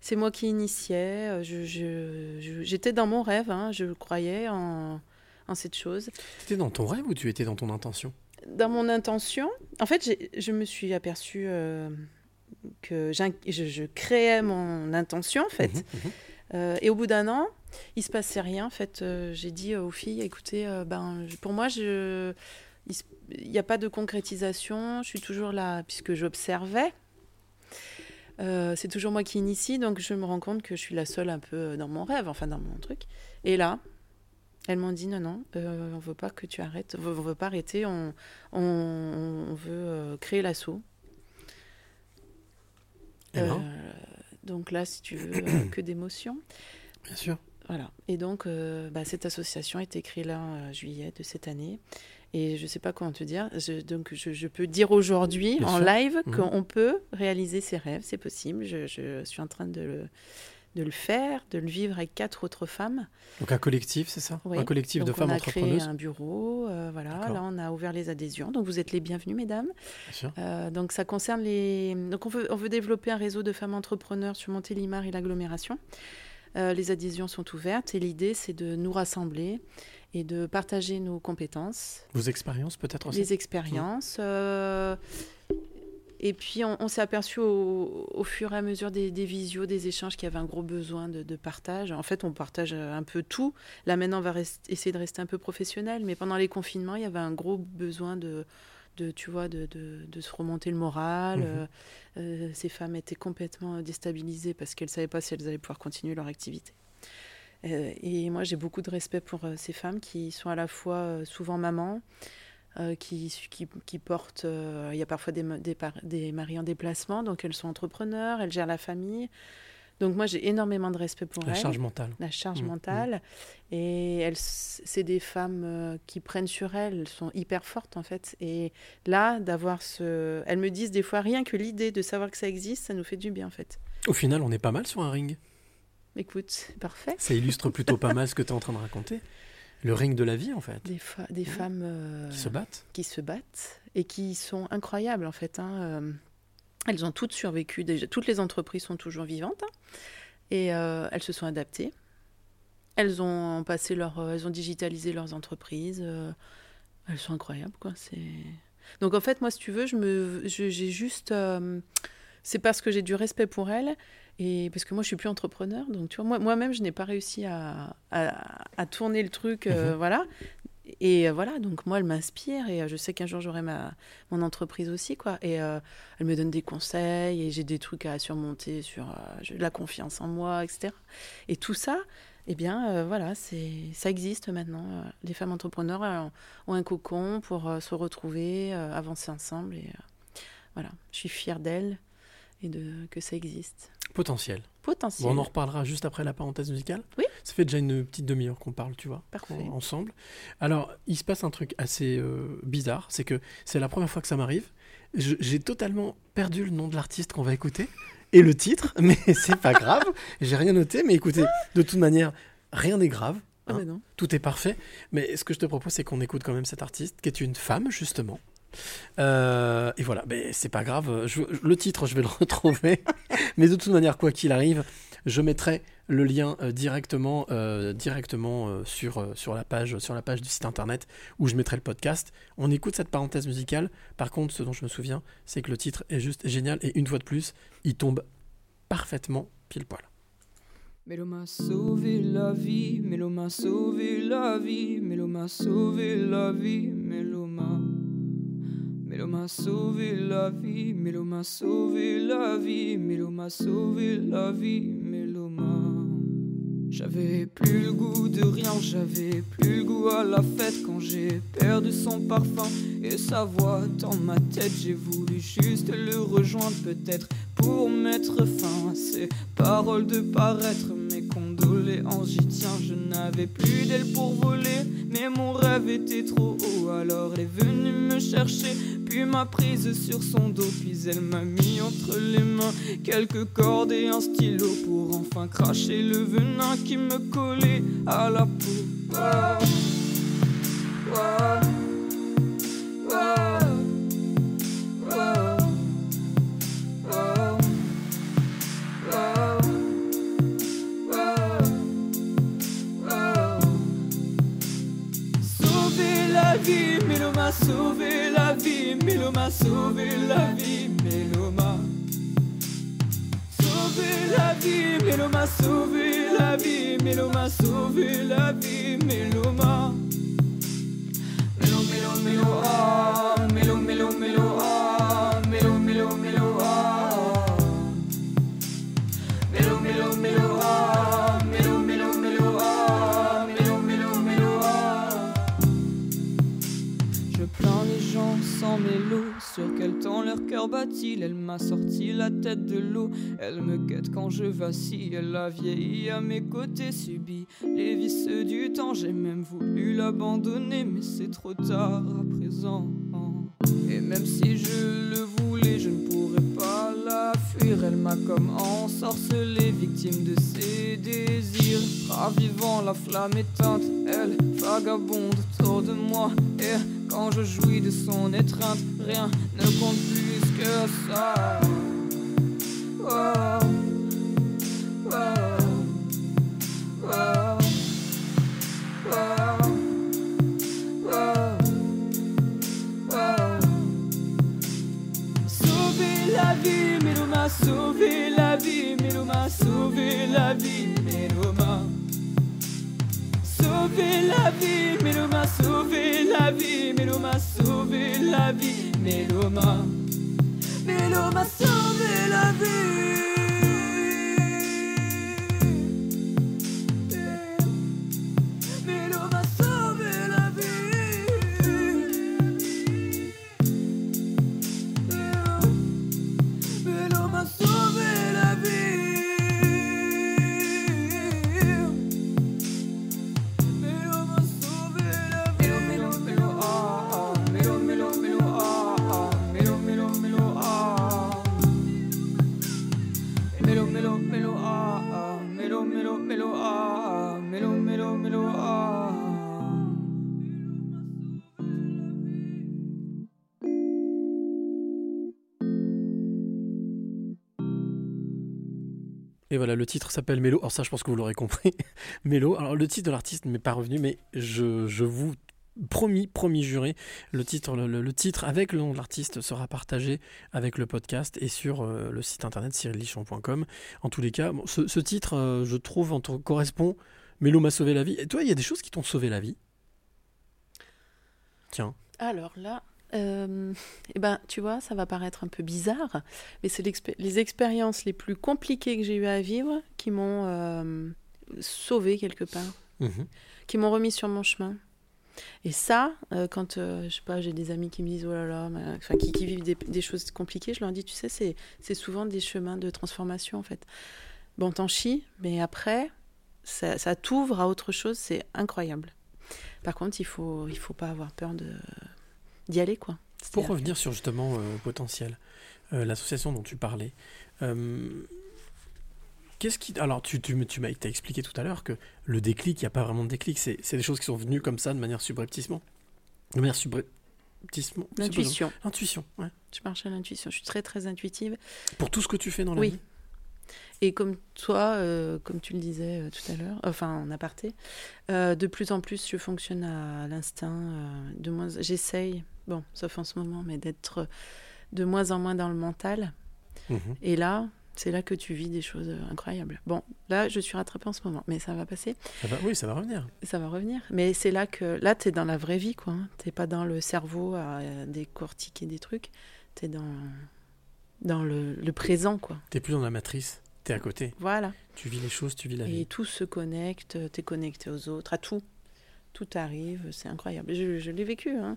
C'est moi qui initiais. euh, je- je- je- J'étais dans mon rêve. hein, Je croyais en, en cette chose. C'était dans ton rêve ou tu étais dans ton intention? Dans mon intention, en fait, je me suis aperçue euh, que je, créais mon intention, en fait. Mhm, mhm. Euh, et au bout d'un an, il se passait rien. En fait, Euh, j'ai dit aux filles, écoutez, ben, pour moi, je, il se- il n'y a pas de concrétisation. Je suis toujours là puisque j'observais. Euh, c'est toujours moi qui initie, donc je me rends compte que je suis la seule un peu dans mon rêve, enfin dans mon truc. Et là, elles m'ont dit non, non, euh, on veut pas que tu arrêtes, on veut, pas arrêter, on, on, on veut euh, créer l'assaut. Donc là, si tu veux, que d'émotions. bien sûr. Voilà. Et donc, euh, bah, cette association a été créée là en juillet de cette année. Et je ne sais pas comment te dire. Je- donc, je, je peux dire aujourd'hui, en sûr. live, Mhm. qu'on peut réaliser ses rêves. C'est possible. Je, je suis en train de le, de le faire, de le vivre avec quatre autres femmes. Donc un collectif, c'est ça? Oui. Un collectif Donc, de femmes on a créé entrepreneuses? un bureau. euh, voilà. Là, on a ouvert les adhésions. Donc, vous êtes les bienvenus, mesdames. Bien sûr. Euh, donc ça concerne les. Donc on veut, on veut développer un réseau de femmes entrepreneurs sur Montélimar et l'agglomération. Euh, les adhésions sont ouvertes et l'idée c'est de nous rassembler et de partager nos compétences, Vos expériences peut-être aussi les expériences. euh, et puis on, on s'est aperçu au, au fur et à mesure des, des visios, des échanges qu'il y avait un gros besoin de, de partage. En fait, on partage un peu tout. Là maintenant, on va rest- essayer de rester un peu professionnel, mais pendant les confinements, il y avait un gros besoin de, de tu vois, de, de, de se remonter le moral. Mhm. Euh, euh, ces femmes étaient complètement déstabilisées parce qu'elles ne savaient pas si elles allaient pouvoir continuer leur activité. Euh, et moi, j'ai beaucoup de respect pour euh, ces femmes qui sont à la fois souvent mamans, qui, qui, qui portent. Il y a parfois des, des, des maris en déplacement, donc elles sont entrepreneurs, elles gèrent la famille. Donc moi, j'ai énormément de respect pour La elles charge mentale. la charge Mm, mentale. Et c'est des femmes euh, qui prennent sur elles, elles sont hyper fortes en fait. Et là, d'avoir ce. Elles me disent des fois rien que l'idée de savoir que ça existe, ça nous fait du bien en fait. Au final, on est pas mal sur un ring. Écoute, parfait. Ça illustre plutôt pas mal ce que tu es en train de raconter. Le ring de la vie, en fait. Des, des femmes euh, Qui se battent. qui se battent et qui sont incroyables en fait. hein. Elles ont toutes survécu. Déjà, toutes les entreprises sont toujours vivantes hein. et euh, elles se sont adaptées. Elles ont passé leur, euh, elles ont digitalisé leurs entreprises. euh, elles sont incroyables quoi. C'est donc en fait moi si tu veux, je me, j'ai juste, euh, c'est parce que j'ai du respect pour elles et parce que moi je suis plus entrepreneur donc tu vois moi moi-même je n'ai pas réussi à, à, à tourner le truc euh, Mhm. voilà et euh, voilà, donc moi, elle m'inspire et euh, je sais qu'un jour j'aurai ma mon entreprise aussi, quoi. Et euh, elle me donne des conseils et j'ai des trucs à surmonter sur euh, la confiance en moi, etc. Et tout ça, eh bien, voilà, c'est ça existe maintenant. Les femmes entrepreneurs ont un cocon pour se retrouver, avancer ensemble. Et voilà, je suis fière d'elles et de que ça existe. Potentiel. Potentiel. Bon, on en reparlera juste après la parenthèse musicale. Oui. Ça fait déjà une petite demi-heure qu'on parle, tu vois, Parfait. ensemble. Alors, il se passe un truc assez euh, bizarre, c'est que c'est la première fois que ça m'arrive. J'ai totalement perdu le nom de l'artiste qu'on va écouter et le titre, mais c'est pas grave. J'ai rien noté, mais écoutez, de toute manière, rien n'est grave. Ah hein. bah non. Tout est parfait. Mais ce que je te propose, c'est qu'on écoute quand même cet artiste, qui est une femme, justement. Euh, et voilà, mais c'est pas grave. Le titre, je vais le retrouver. mais de toute manière, quoi qu'il arrive, je mettrai le lien euh, directement, euh, directement sur, sur, la page, sur la page du site internet où je mettrai le podcast. On écoute cette parenthèse musicale. Par contre, ce dont je me souviens, c'est que le titre est juste génial. Et une fois de plus, il tombe parfaitement pile poil. Mélo m'a sauvé la vie, Mélo sauvé la vie, Mélo sauvé la vie. Mélo m'a sauvé la vie, Mélo m'a sauvé la vie, Mélo m'a sauvé la vie, Mélo m'a. J'avais plus le goût de rien, j'avais plus le goût à la fête quand j'ai perdu son parfum et sa voix dans ma tête. J'ai voulu juste le rejoindre, peut-être pour mettre fin à ces paroles de paraître. Mes condoléances, j'y tiens, je n'avais plus d'aile pour voler, mais mon rêve était trop haut. Alors elle est venue me chercher, puis m'a prise sur son dos, puis elle m'a mis entre les mains quelques cordes et un stylo pour enfin cracher le venin qui me collait à la peau. Vacille. Elle a vieilli à mes côtés, subi les vices du temps. J'ai même voulu l'abandonner, mais c'est trop tard à présent. Et même si je le voulais, je ne pourrais pas la fuir. Elle m'a comme ensorcelé, victime de ses désirs. Ravivant la flamme éteinte, elle vagabonde autour de moi. Et quand je jouis de son étreinte, rien ne compte plus que ça. Oh. sauver la vie, Méloma, sauver la vie, Méloma. Sauver la vie, Méloma, sauver la vie, Méloma, Méloma. Méloma, sauver la vie. Voilà, le titre s'appelle Mélo. Alors ça, je pense que vous l'aurez compris. Mélo. Alors le titre de l'artiste ne m'est pas revenu, mais je, je vous promis, promis juré, le titre, le, titre avec le nom de l'artiste sera partagé avec le podcast et sur euh, le site internet cyrillichon.com. En tous les cas, bon, ce, titre, euh, je trouve, entre- correspond. Mélo m'a sauvé la vie. Et toi, il y a des choses qui t'ont sauvé la vie? Tiens. Alors là, euh, eh ben, tu vois, ça va paraître un peu bizarre, mais c'est les expériences les plus compliquées que j'ai eu à vivre qui m'ont euh, sauvé quelque part, Mhm. qui m'ont remis sur mon chemin. Et ça, euh, quand euh, je sais pas, j'ai des amis qui me disent oh là là, enfin qui, qui vivent des, des choses compliquées, je leur dis tu sais, c'est c'est souvent des chemins de transformation en fait. Bon, t'en chies, mais après, ça, ça t'ouvre à autre chose, c'est incroyable. Par contre, il faut il faut pas avoir peur de d'y aller quoi. Pour revenir sur justement euh, potentiel, euh, l'association dont tu parlais, euh, qu'est-ce qui. Alors, tu, tu, me- tu m'as expliqué tout à l'heure que le déclic, il n'y a pas vraiment de déclic, c'est c'est des choses qui sont venues comme ça de manière subrepticement. De manière subrepticement. L'intuition. L'intuition, ouais. Je marche à l'intuition. Je suis très très intuitive. Pour tout ce que tu fais dans la Oui. vie. Et comme toi, euh, comme tu le disais euh, tout à l'heure, enfin en aparté, euh, de plus en plus je fonctionne à l'instinct. euh, de moins, j'essaye, bon, sauf en ce moment, mais d'être de moins en moins dans le mental. Mhm. Et là, c'est là que tu vis des choses euh, incroyables. Bon, là, je suis rattrapée en ce moment, mais ça va passer. Ça va- oui, ça va revenir. Ça va revenir. Mais c'est là que là, tu es dans la vraie vie, quoi. Tu n'es pas dans le cerveau à euh, décortiquer des trucs. Tu es dans, dans le, le présent, quoi. T'es plus dans la matrice, t'es à côté. Voilà. Tu vis les choses, tu vis la Et vie. tout se connecte, tu es connecté aux autres, à tout. Tout arrive, c'est incroyable. Je, je l'ai vécu, hein.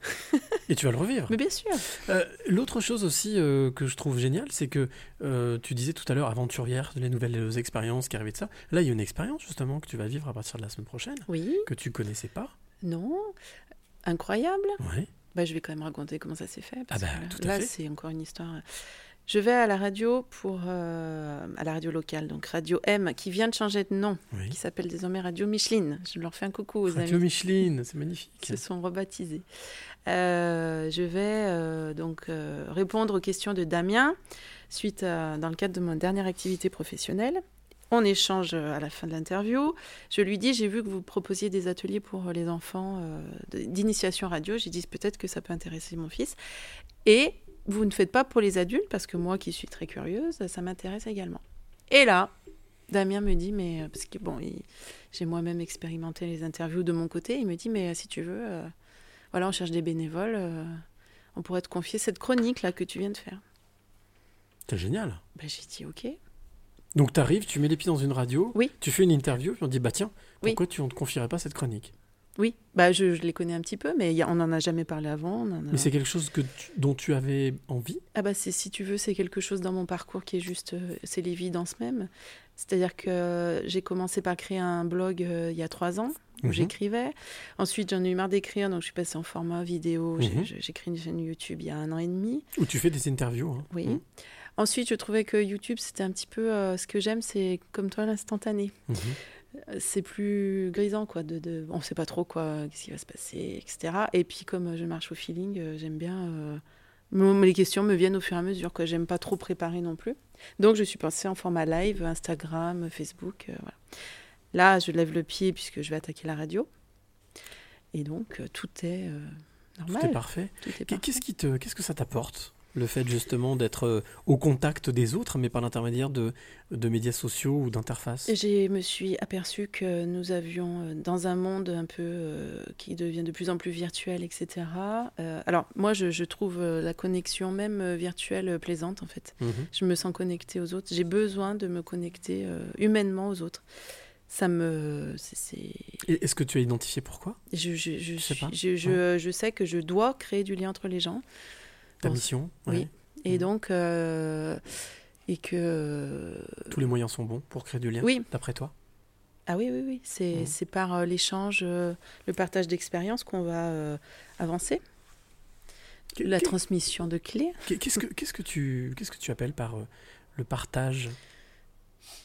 Et tu vas le revivre. Mais bien sûr. Euh, L'autre chose aussi euh, que je trouve génial, c'est que euh, tu disais tout à l'heure aventurière, les nouvelles expériences qui arrivaient de ça. Là, il y a une expérience justement que tu vas vivre à partir de la semaine prochaine, Oui, que tu connaissais pas. non, incroyable. Ouais. Bah, je vais quand même raconter comment ça s'est fait. Parce Ah bah, que là- tout c'est encore une histoire. Je vais à la radio pour euh, à la radio locale, donc Radio M, qui vient de changer de nom, Oui. qui s'appelle désormais Radio Micheline. Je leur fais un coucou aux Radio amis Micheline, c'est magnifique. qui se sont rebaptisés. Euh, je vais euh, donc euh, répondre aux questions de Damien suite à, dans le cadre de mon dernière activité professionnelle. On échange euh, à la fin de l'interview. Je lui dis, j'ai vu que vous proposiez des ateliers pour les enfants euh, d'initiation radio. J'ai dit, peut-être que ça peut intéresser mon fils. Et vous ne faites pas pour les adultes, parce que moi qui suis très curieuse, ça m'intéresse également. Et là, Damien me dit, mais euh, parce que bon, j'ai moi-même expérimenté les interviews de mon côté, il me dit, mais euh, si tu veux, euh, voilà, on cherche des bénévoles, euh, on pourrait te confier cette chronique là que tu viens de faire. C'est génial. Ben, j'ai dit, ok. Donc tu arrives, tu mets les pieds dans une radio, Oui. tu fais une interview, puis on dit bah tiens, Oui. pourquoi tu ne te confierais pas cette chronique? Oui, bah, je, je les connais un petit peu, mais il y a- on n'en a jamais parlé avant. on en a- Mais c'est quelque chose que tu- dont tu avais envie? Ah bah si tu veux, c'est quelque chose dans mon parcours qui est juste, euh, c'est l'évidence même. C'est-à-dire que j'ai commencé par créer un blog euh, il y a trois ans où Mhm. j'écrivais. Ensuite j'en ai eu marre d'écrire, donc je suis passée en format vidéo. Mhm. J'ai j'ai créé une chaîne YouTube il y a un an et demi. Où tu fais des interviews. hein. Oui. Mhm. Ensuite je trouvais que YouTube c'était un petit peu euh, ce que j'aime, c'est comme toi l'instantané. Mhm. Euh, C'est plus grisant quoi. De, de... On sait pas trop quoi, qu'est-ce qui va se passer, etc. Et puis comme euh, je marche au feeling, euh, j'aime bien. euh, Les questions me viennent au fur et à mesure. Quoi. J'aime pas trop préparer non plus. Donc je suis passée en format live, Instagram, Facebook. voilà. Là, je lève le pied puisque je vais attaquer la radio. Et donc tout est normal. Tout est parfait. Qu'est-ce qui te, qu'est-ce que ça t'apporte? Le fait justement d'être euh, au contact des autres, mais par l'intermédiaire de, de médias sociaux ou d'interfaces Je me suis aperçue que nous avions, euh, dans un monde un peu euh, qui devient de plus en plus virtuel, etc. euh, alors, moi, je, je trouve la connexion même virtuelle plaisante, en fait. Mhm. Je me sens connectée aux autres. J'ai besoin de me connecter euh, humainement aux autres. Ça me. Est-ce que tu as identifié pourquoi? Je, je, je, sais suis- pas. je, je, je sais que je dois créer du lien entre les gens. Ta mission oui. Et Mhm. donc. euh, et que. euh, Tous les moyens sont bons pour créer du lien, Oui. d'après toi? Ah oui, oui, oui. C'est c'est par euh, l'échange, euh, le partage d'expériences qu'on va avancer. La transmission de clés. qu'est- Qu'est-ce que, qu'est-ce que, tu, qu'est-ce que tu appelles par le partage?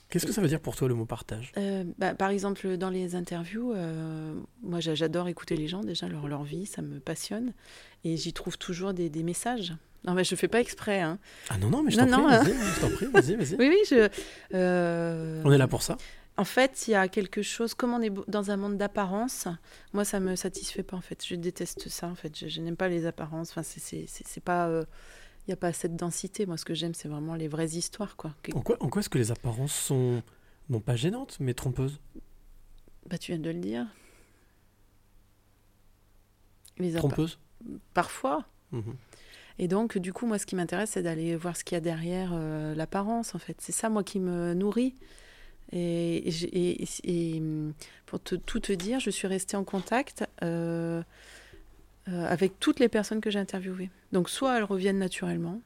Qu'est-ce que ça veut dire pour toi le mot partage? Euh, bah, par exemple, dans les interviews, euh, moi j'a- j'adore écouter les gens, déjà leur, leur vie, ça me passionne. Et j'y trouve toujours des, des messages. Non, mais je fais pas exprès. hein. Ah non, non, mais je t'en prie, hein. vas-y, vas-y, vas-y. Oui, oui, je. euh, On est là pour ça. En fait, il y a quelque chose, comme on est dans un monde d'apparence, moi ça me satisfait pas en fait. Je déteste ça en fait. Je, je n'aime pas les apparences. Enfin, c'est pas. N'y a pas cette densité. Moi, ce que j'aime, c'est vraiment les vraies histoires quoi. En quoi, en quoi est-ce que les apparences sont, non pas gênantes, mais trompeuses? Bah, tu viens de le dire. Les appa- Trompeuse Parfois. Mhm. Et donc, du coup, moi, ce qui m'intéresse, c'est d'aller voir ce qu'il y a derrière euh, l'apparence, en fait. C'est ça, moi, qui me nourrit. Et, et j'ai- et- et, pour te- tout te dire, je suis restée en contact euh, avec toutes les personnes que j'ai interviewées. Donc, soit elles reviennent naturellement,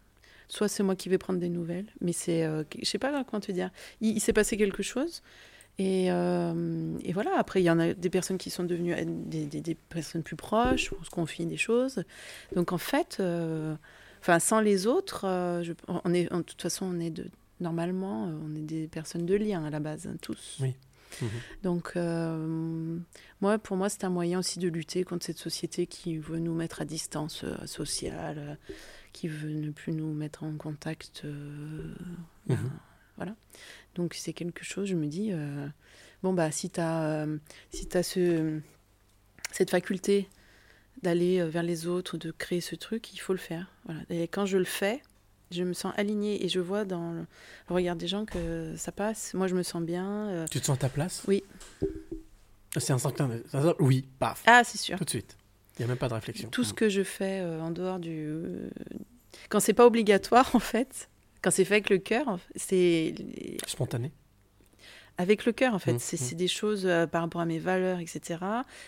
soit c'est moi qui vais prendre des nouvelles. Mais c'est, euh, je sais pas comment te dire. Il, s'est passé quelque chose. Et, euh, et voilà, après, il y en a des personnes qui sont devenues euh, des, personnes plus proches, on se confie des choses. Donc en fait, euh, sans les autres, euh, je- on est, de toute façon, on est normalement, euh, on est des personnes de lien à la base, hein, tous. Oui. Mhm. Donc, euh, moi, pour moi, c'est un moyen aussi de lutter contre cette société qui veut nous mettre à distance euh, sociale, euh, qui veut ne plus nous mettre en contact. Mhm. voilà. Donc, c'est quelque chose, je me dis, bon, bah, si tu as, si as ce, cette faculté d'aller vers les autres, de créer ce truc, il faut le faire. Voilà. Et quand je le fais, je me sens alignée et je vois dans le regard des gens que ça passe. Moi, je me sens bien. euh, Tu te sens à ta place? Oui. C'est un certain. ça- Oui, paf. Ah, c'est sûr. Tout de suite. Il n'y a même pas de réflexion. Tout ce que je fais euh, en dehors du. Quand c'est pas obligatoire, en fait, quand c'est fait avec le cœur, c'est. Spontané. Avec le cœur, en fait. Mmh, c'est mmh. c'est des choses euh, par rapport à mes valeurs, etc.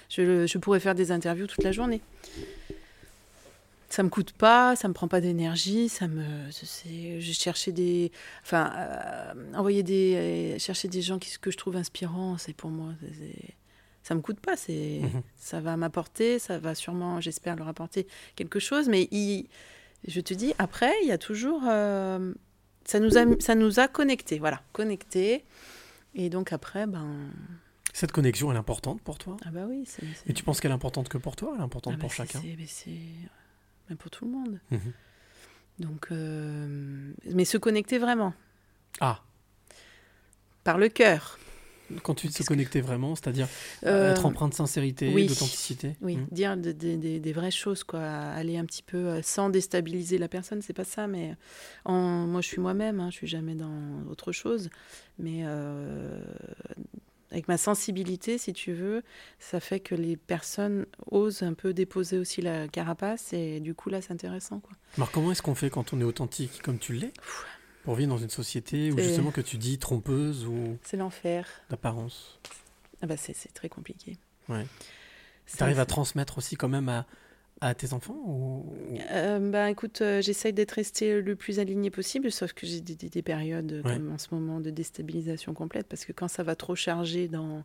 Je, je pourrais faire des interviews toute la journée. Ça me coûte pas, ça me prend pas d'énergie, ça me. c'est- J'ai cherché des. Enfin, euh, envoyer des. euh, chercher des gens qui, que je trouve inspirants, c'est pour moi. c'est- Ça me coûte pas, c'est. Mhm. Ça va m'apporter, ça va sûrement, j'espère, leur apporter quelque chose. Mais il- je te dis, après, il y a toujours. euh, ça, nous a, ça nous a connectés, voilà, connectés. Et donc après, ben. Cette connexion, elle est importante pour toi? Ah bah oui, c'est. c'est- Et tu penses qu'elle est importante que pour toi Elle est importante ah bah pour c'est- chacun? c'est- mais c'est. Mais pour tout le monde. Mhm. Donc. euh, Mais se connecter vraiment, Ah, par le cœur. quand tu te connecter vraiment, c'est-à-dire Euh, être empreint de sincérité, oui. d'authenticité Oui, Mhm. dire de- de- de- des vraies choses, quoi. Aller un petit peu euh, sans déstabiliser la personne, c'est pas ça, mais en, moi je suis moi-même, hein, je suis jamais dans autre chose. Mais euh, avec ma sensibilité, si tu veux, ça fait que les personnes osent un peu déposer aussi la carapace et du coup là c'est intéressant, quoi. Alors comment est-ce qu'on fait quand on est authentique comme tu l'es pour vivre dans une société où justement que tu dis trompeuse ou C'est l'enfer. d'apparence? Ah bah c'est très compliqué. Ouais. Tu arrives à transmettre aussi quand même à, à tes enfants ou... Euh, bah, écoute, euh, j'essaye d'être restée le plus alignée possible, sauf que j'ai des, des- des périodes euh, Ouais. comme en ce moment de déstabilisation complète, parce que quand ça va trop charger dans,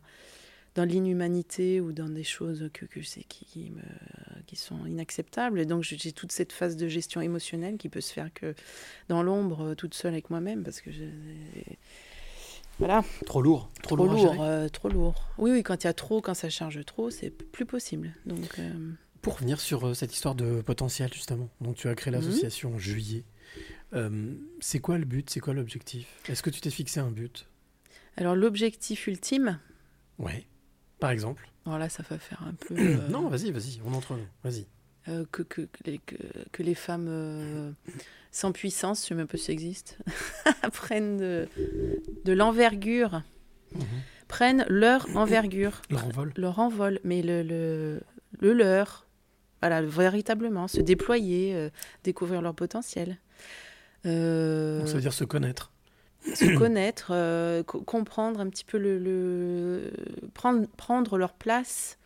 dans l'inhumanité ou dans des choses que, que je sais qui, qui me- qui sont inacceptables, et donc j'ai toute cette phase de gestion émotionnelle qui peut se faire que dans l'ombre, euh, toute seule avec moi-même, parce que je- voilà, Trop lourd Trop, trop lourd, euh, trop lourd. Oui, oui, quand il y a trop, quand ça charge trop, c'est plus possible. Donc euh, Pour revenir sur euh, cette histoire de potentiel, justement, donc tu as créé Mhm. l'association en juillet. Euh, c'est quoi le but C'est quoi l'objectif? Est-ce que tu t'es fixé un but? Alors l'objectif ultime, Ouais. Par exemple? Alors là ça va faire un peu... euh, Non, vas-y, vas-y, on entre nous. Vas-y. euh, que, que, que les, que, les femmes sans puissance, je ne sais même pas si ça existe, prennent de, de l'envergure, Mhm. prennent leur envergure, Leur envol leur envol, mais le, le, le leur, voilà, véritablement, se déployer, euh, découvrir leur potentiel. Euh, Ça veut dire se connaître. se connaître, euh, co- comprendre un petit peu le, le- prendre, prendre leur place.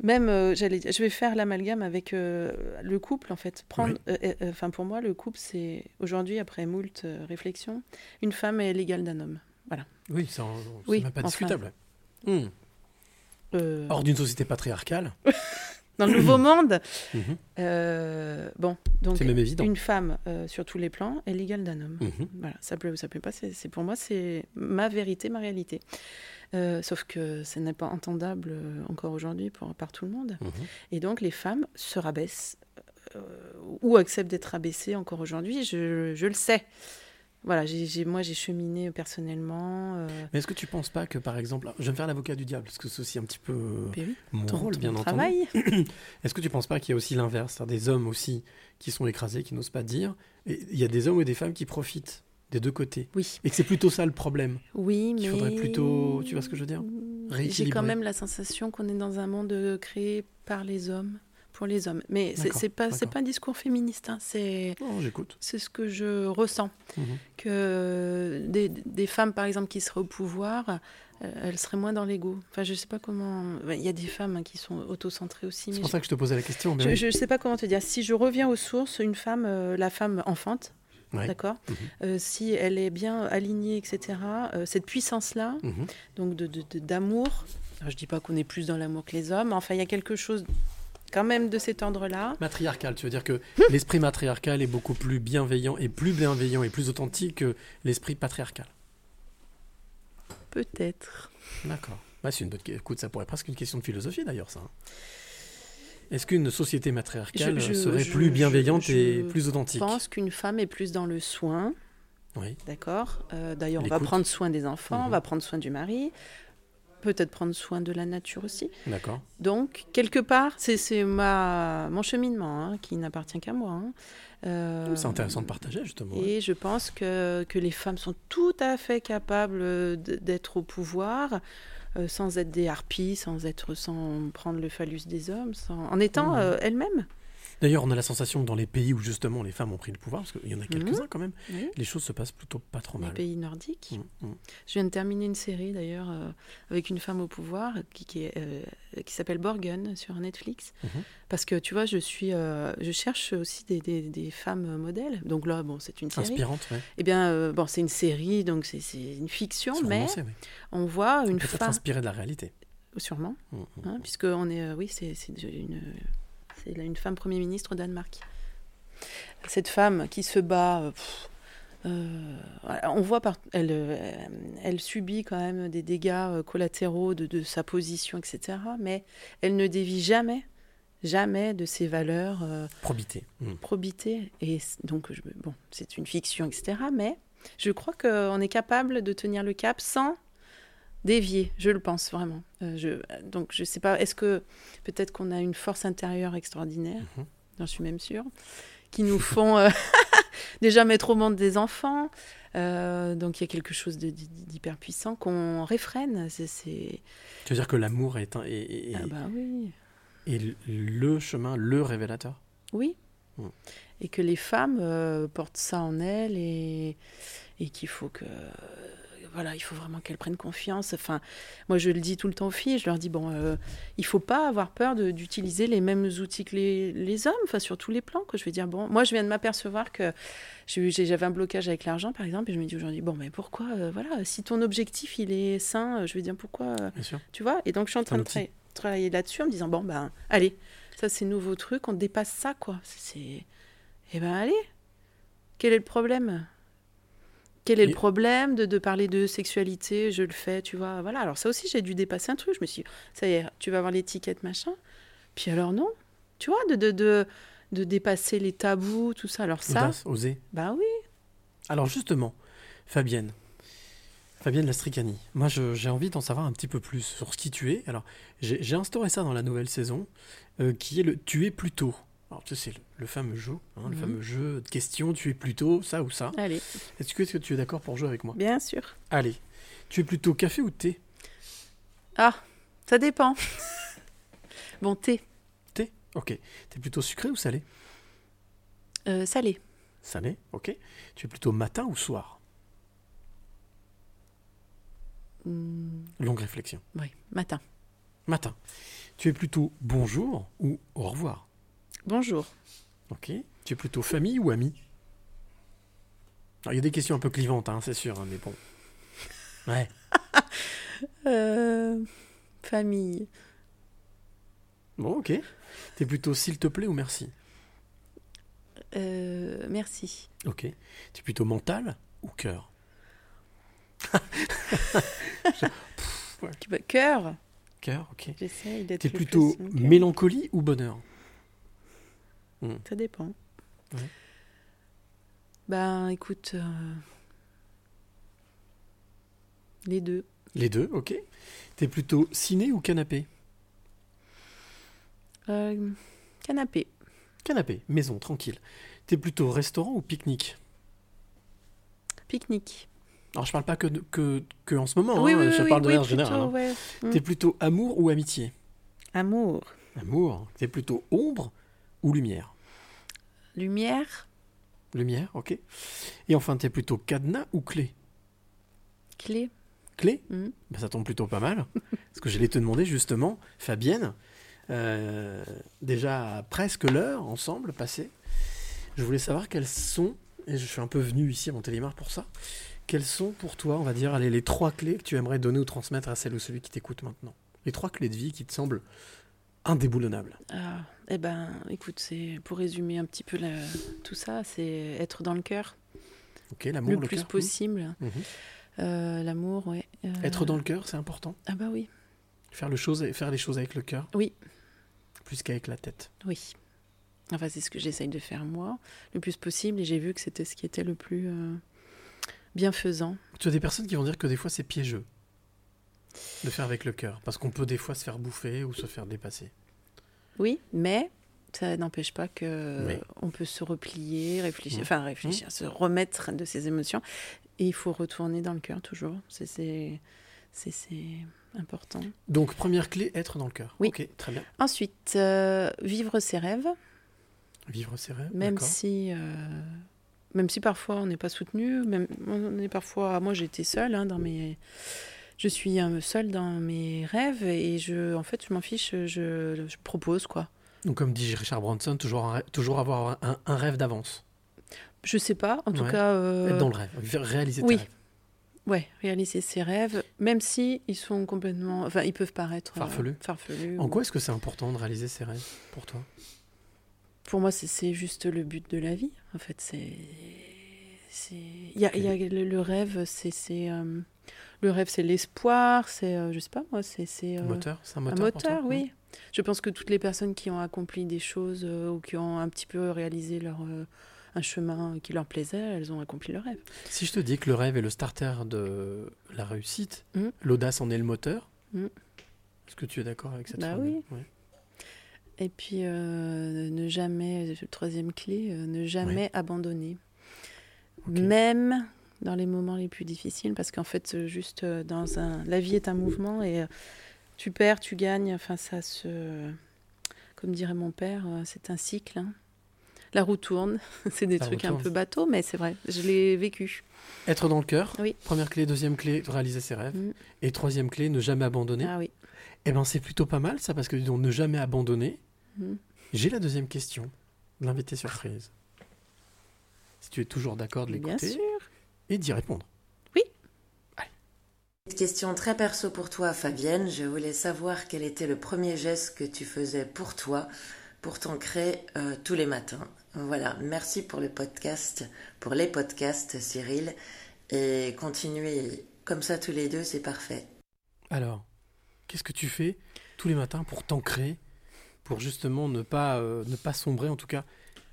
Même, j'allais, je vais faire l'amalgame avec le couple en fait. Prendre, enfin pour moi, le couple, c'est aujourd'hui après moult réflexions, une femme est l'égale d'un homme. Voilà. Oui, c'est Oui, même pas enfin. discutable. Hmm. Hors d'une société patriarcale, dans le nouveau monde, Mhm. euh, bon, donc même évident. une femme euh, sur tous les plans est l'égale d'un homme. Mhm. Voilà, ça plaît ou ça plaît pas, c'est pour moi c'est ma vérité, ma réalité. Euh, sauf que ce n'est pas entendable encore aujourd'hui par tout le monde. Mhm. Et donc les femmes se rabaissent ou acceptent d'être rabaissées encore aujourd'hui, je, je le sais. Voilà, j'ai- moi j'ai cheminé personnellement. euh, Mais est-ce que tu penses pas que, par exemple, je vais me faire l'avocat du diable, parce que c'est aussi un petit peu euh, oui, mon ton- rôle, ton bien entendu. travail. Est-ce que tu penses pas qu'il y a aussi l'inverse, c'est-à-dire des hommes aussi qui sont écrasés, qui n'osent pas dire, et il y a des hommes et des femmes qui profitent des deux côtés, Oui, et que c'est plutôt ça le problème. oui, mais. Il faudrait plutôt- tu vois ce que je veux dire? j'ai quand même la sensation qu'on est dans un monde euh, créé par les hommes, pour les hommes. Mais c'est pas, c'est pas un discours féministe, hein, c'est Non, j'écoute. c'est ce que je ressens. Mhm. Que des, des femmes, par exemple, qui seraient au pouvoir, euh, elles seraient moins dans l'ego. Enfin, je sais pas comment. Il y a des femmes hein, qui sont autocentrées aussi. C'est pour ça que je te posais la question. mais je, oui. je sais pas comment te dire. Si je reviens aux sources, une femme, euh, la femme enfante, Ouais. d'accord Mhm. Euh, Si elle est bien alignée, etc., euh, cette puissance-là, Mhm. donc de, de- de- d'amour, alors, je dis pas qu'on est plus dans l'amour que les hommes, enfin, il y a quelque chose quand même de cet ordre-là. Matriarcal, tu veux dire que l'esprit matriarcal est beaucoup plus bienveillant et plus bienveillant et plus authentique que l'esprit patriarcal. Peut-être. D'accord. Bah, c'est une bonne... Écoute, ça pourrait être presque une question de philosophie d'ailleurs, ça. hein. Est-ce qu'une société matriarcale Je- je- serait je- plus bienveillante et plus authentique? Je pense qu'une femme est plus dans le soin. Oui. D'accord Euh, D'ailleurs, on va prendre soin des enfants, on Mhm. va prendre soin du mari, peut-être prendre soin de la nature aussi. D'accord. Donc, quelque part, c'est ma mon cheminement hein, qui n'appartient qu'à moi. hein. Euh, C'est intéressant de partager justement. ouais. Et je pense que, que les femmes sont tout à fait capables euh, d'être au pouvoir euh, sans être des harpies, sans être sans prendre le phallus des hommes, sans- en étant euh, elles-mêmes. D'ailleurs, on a la sensation que dans les pays où justement les femmes ont pris le pouvoir, parce qu'il y en a quelques-uns quand même, Oui. les choses se passent plutôt pas trop Les mal. pays nordiques. Mm, mm. Je viens de terminer une série d'ailleurs euh, avec une femme au pouvoir qui, qui, euh, qui s'appelle Borgen sur Netflix. Mhm. Parce que tu vois, je suis, euh, je cherche aussi des, des- des femmes modèles. Donc là, bon, c'est une série. Inspirante, ouais. Eh bien, bon, c'est une série, donc c'est une fiction, mais romancé, oui. on voit une Peut-être femme, inspiré de la réalité. sûrement, Mm, hein, puisque on est, oui, c'est une, c'est une femme premier ministre au Danemark. Cette femme qui se bat. euh, pff, euh, on voit par, elle, euh, elle subit quand même des dégâts collatéraux de, de sa position, etc. Mais elle ne dévie jamais, jamais de ses valeurs. euh, Probité. Mm. probité. Et donc, je- bon, c'est une fiction, etc. Mais je crois qu'on est capable de tenir le cap sans dévier. Je le pense vraiment. Euh, je, donc, je sais pas. Est-ce que peut-être qu'on a une force intérieure extraordinaire? Mhm. J'en suis même sûre. Qui nous font euh, déjà mettre au monde des enfants. Euh, donc, il y a quelque chose d'hyper puissant qu'on réfrène. C'est-. Tu veux dire que l'amour est, un- est, est- Ah bah oui. est le chemin, le révélateur? Oui. Et que les femmes portent ça en elles et, et qu'il faut que. Voilà, il faut vraiment qu'elles prennent confiance. Enfin, moi, je le dis tout le temps aux filles. Je leur dis bon, euh, il faut pas avoir peur d'utiliser les mêmes outils que les, les hommes, enfin sur tous les plans. Que je veux dire bon, moi, je viens de m'apercevoir que j'avais un blocage avec l'argent, par exemple, et je me dis aujourd'hui bon, mais pourquoi euh, Voilà, si ton objectif il est sain, euh, je veux dire pourquoi euh, Bien sûr. tu vois? Et donc, je suis en train de tra- travailler là-dessus en me disant bon, ben, allez, ça, c'est nouveau truc, on dépasse ça, quoi. C'est. Eh ben, allez Quel est le problème? Quel est le problème de, de parler de sexualité Je le fais, tu vois. Voilà. Alors, ça aussi, j'ai dû dépasser un truc. Je me suis dit, ça y est, tu vas avoir l'étiquette, machin. Puis alors, non. Tu vois, de, de, de, de dépasser les tabous, tout ça. Alors, ça, Audace, oser. bah oui. Alors justement, Fabienne, Fabienne Lastricani, moi j'ai envie d'en savoir un petit peu plus sur ce qui tu es. Alors j'ai j'ai instauré ça dans la nouvelle saison, euh, qui est le tu es plutôt. Alors tu sais, c'est le, le fameux jeu, hein, le Mhm. fameux jeu de questions, tu es plutôt ça ou ça. Allez, Est-ce que, est-ce que tu es d'accord pour jouer avec moi? Bien sûr. Allez, tu es plutôt café ou thé? Ah, ça dépend. bon, thé, Thé, ok. T'es plutôt sucré ou salé? Euh, salé. Salé, ok. Tu es plutôt matin ou soir? Hmm, Longue réflexion. oui, matin. Matin. Tu es plutôt bonjour ou au revoir? Bonjour. Ok. Tu es plutôt famille ou ami? Alors, Il y a des questions un peu clivantes, hein, c'est sûr, hein, mais bon. Ouais. Euh, famille. Bon, ok. T'es plutôt s'il te plaît ou merci? Euh, merci. Ok. Tu es plutôt mental ou cœur? Cœur. Cœur, ok. J'essaye d'être. T'es plutôt mélancolie ou bonheur? Ça dépend. Ouais. Ben, écoute. euh, Les deux. Les deux, ok. T'es plutôt ciné ou canapé? Euh, Canapé. Canapé, maison, tranquille. T'es plutôt restaurant ou pique-nique? Pique-nique. Alors je parle pas que, de- que, que en ce moment, oui, hein, oui, je oui, parle de oui, manière générale. hein. ouais. Mm. T'es plutôt amour ou amitié? Amour, Amour. T'es plutôt ombre ou lumière lumière, Lumière, ok. Et enfin, t'es plutôt cadenas ou clé clé. Clé Mhm. Ben, Ça tombe plutôt pas mal. parce que j'allais te demander justement, Fabienne, euh, déjà presque l'heure ensemble passée, je voulais savoir quelles sont, et je suis un peu venu ici à Montélimar pour ça, quelles sont pour toi, on va dire, allez, les trois clés que tu aimerais donner ou transmettre à celle ou celui qui t'écoute maintenant? Les trois clés de vie qui te semblent indéboulonnables. Ah, eh ben, écoute, c'est pour résumer un petit peu la- tout ça, c'est être dans le cœur Ok, l'amour, le le, plus possible. Mhm. Euh, L'amour, ouais. Euh, Être dans le cœur, c'est important. Ah bah oui, Faire, le chose, faire les choses avec le cœur. Oui. Plus qu'avec la tête. oui. Enfin, c'est ce que j'essaye de faire moi, le plus possible, et j'ai vu que c'était ce qui était le plus euh, bienfaisant. Tu as des personnes qui vont dire que des fois c'est piégeux de faire avec le cœur, parce qu'on peut des fois se faire bouffer ou se faire dépasser. Oui, mais ça n'empêche pas que Oui. on peut se replier, réfléchir, Mhm. enfin réfléchir, se remettre de ses émotions, et il faut retourner dans le cœur toujours. C'est c'est c'est- c'est important. Donc première clé, être dans le cœur. Oui. Ok, très bien. Ensuite, euh, vivre ses rêves, Vivre ses rêves. même si euh, même si parfois on n'est pas soutenu, même on est parfois. Moi, j'ai été seule hein, dans mes. Je suis euh, seule dans mes rêves et je, en fait, je m'en fiche. Je, je propose quoi. Donc comme dit Richard Branson, toujours, un toujours avoir un, un rêve d'avance. Je sais pas. En tout Ouais. cas. euh, Être dans le rêve, réaliser tes oui. rêves. Ouais, réaliser ses rêves, même si ils sont complètement, enfin, ils peuvent paraître euh, Farfelus. farfelus En ou- quoi est-ce que c'est important de réaliser ses rêves pour toi? Pour moi, c'est- juste le but de la vie. En fait, c'est, il y a, il y a le, le rêve, c'est, c'est, euh, le rêve, c'est l'espoir, c'est, euh, je sais pas moi, c'est, c'est Un euh, moteur C'est un un moteur pour toi moteur, oui. Je pense que toutes les personnes qui ont accompli des choses euh, ou qui ont un petit peu réalisé leur euh, un chemin qui leur plaisait, elles ont accompli leur rêve. Si je te dis que le rêve est le starter de la réussite, Mm. l'audace en est le moteur, Mm. est-ce que tu es d'accord avec cette Bah formule? oui. Ouais. Et puis ne jamais, troisième clé, ne jamais abandonner. Même dans les moments les plus difficiles, parce qu'en fait, euh, juste euh, dans un. La vie est un mouvement et euh, tu perds, tu gagnes, enfin, ça se. Comme dirait mon père, c'est un cycle. hein. La roue tourne. c'est des La trucs un peu bateaux, mais c'est vrai, je l'ai vécu. Être dans le cœur, Oui. première clé, deuxième clé, réaliser ses rêves. Mm. Et troisième clé, ne jamais abandonner. Ah oui. Eh ben c'est plutôt pas mal ça, parce que dis donc, ne jamais abandonner. Mm. J'ai la deuxième question, l'invité surprise. Si tu es toujours d'accord de Bien l'écouter sûr. Et d'y répondre. Petite question très perso pour toi, Fabienne. Je voulais savoir quel était le premier geste que tu faisais pour toi, pour t'ancrer euh, tous les matins. Voilà, merci pour le podcast, pour les podcasts, Cyril. Et continuez comme ça tous les deux, c'est parfait. Alors, qu'est-ce que tu fais tous les matins pour t'ancrer, pour justement ne pas, euh, ne pas sombrer en tout cas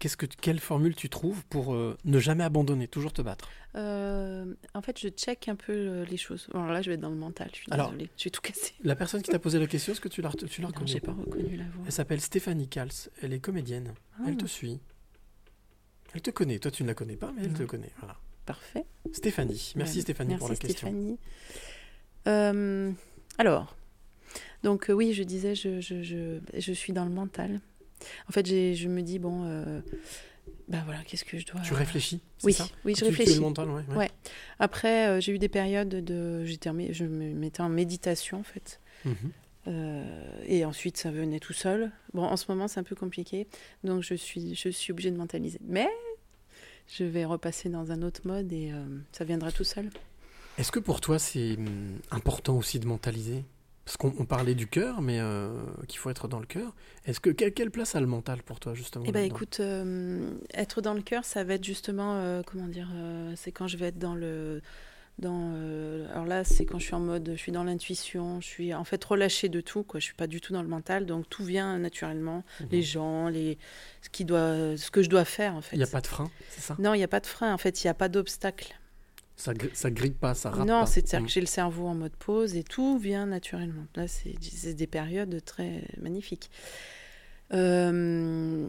Qu'est-ce que, quelle formule tu trouves pour euh, ne jamais abandonner, toujours te battre? Euh, en fait, je check un peu euh, les choses. Alors là, je vais être dans le mental, je suis Alors, désolée. Je vais tout casser. La personne qui t'a posé la question, est-ce que tu l'as, tu l'as Non, reconnue? j'ai pas reconnu la voix. Elle s'appelle Stéphanie Kals, elle est comédienne, Ah. elle te suit. Elle te connaît, toi tu ne la connais pas, mais elle te connaît. Voilà. Parfait. Stéphanie, merci Ouais, Stéphanie merci pour la question. Stéphanie. Alors, donc oui, je disais, je, je, je, je suis dans le mental. En fait, je me dis, bon, euh, bah voilà, qu'est-ce que je dois... Tu réfléchis Oui, ça oui, Quand je tu- tu réfléchis. le mental, ouais, ouais. Ouais. Après, euh, j'ai eu des périodes de... j'étais en Je me mettais en méditation, en fait. Mhm. Euh, et ensuite, ça venait tout seul. Bon, en ce moment, c'est un peu compliqué. Donc, je suis, je suis obligée de mentaliser. Mais je vais repasser dans un autre mode et euh, ça viendra tout seul. Est-ce que pour toi c'est hum, important aussi de mentaliser? Parce qu'on on parlait du cœur, mais euh, qu'il faut être dans le cœur. Est-ce que quelle, quelle place a le mental pour toi justement Eh ben, écoute, euh, être dans le cœur, ça va être justement, euh, comment dire, c'est quand je vais être dans le, dans, alors là, c'est quand je suis en mode, je suis dans l'intuition, je suis en fait relâchée de tout, quoi. Je suis pas du tout dans le mental, donc tout vient naturellement, Mhm. les gens, les, ce qui doit, ce que je dois faire en fait. Il n'y a pas de frein, c'est ça? Non, il n'y a pas de frein. En fait, il n'y a pas d'obstacle. Ça, ça grille pas, ça rate Non, c'est-à-dire que j'ai le cerveau en mode pause et tout vient naturellement. Là, c'est des périodes très magnifiques. Euh,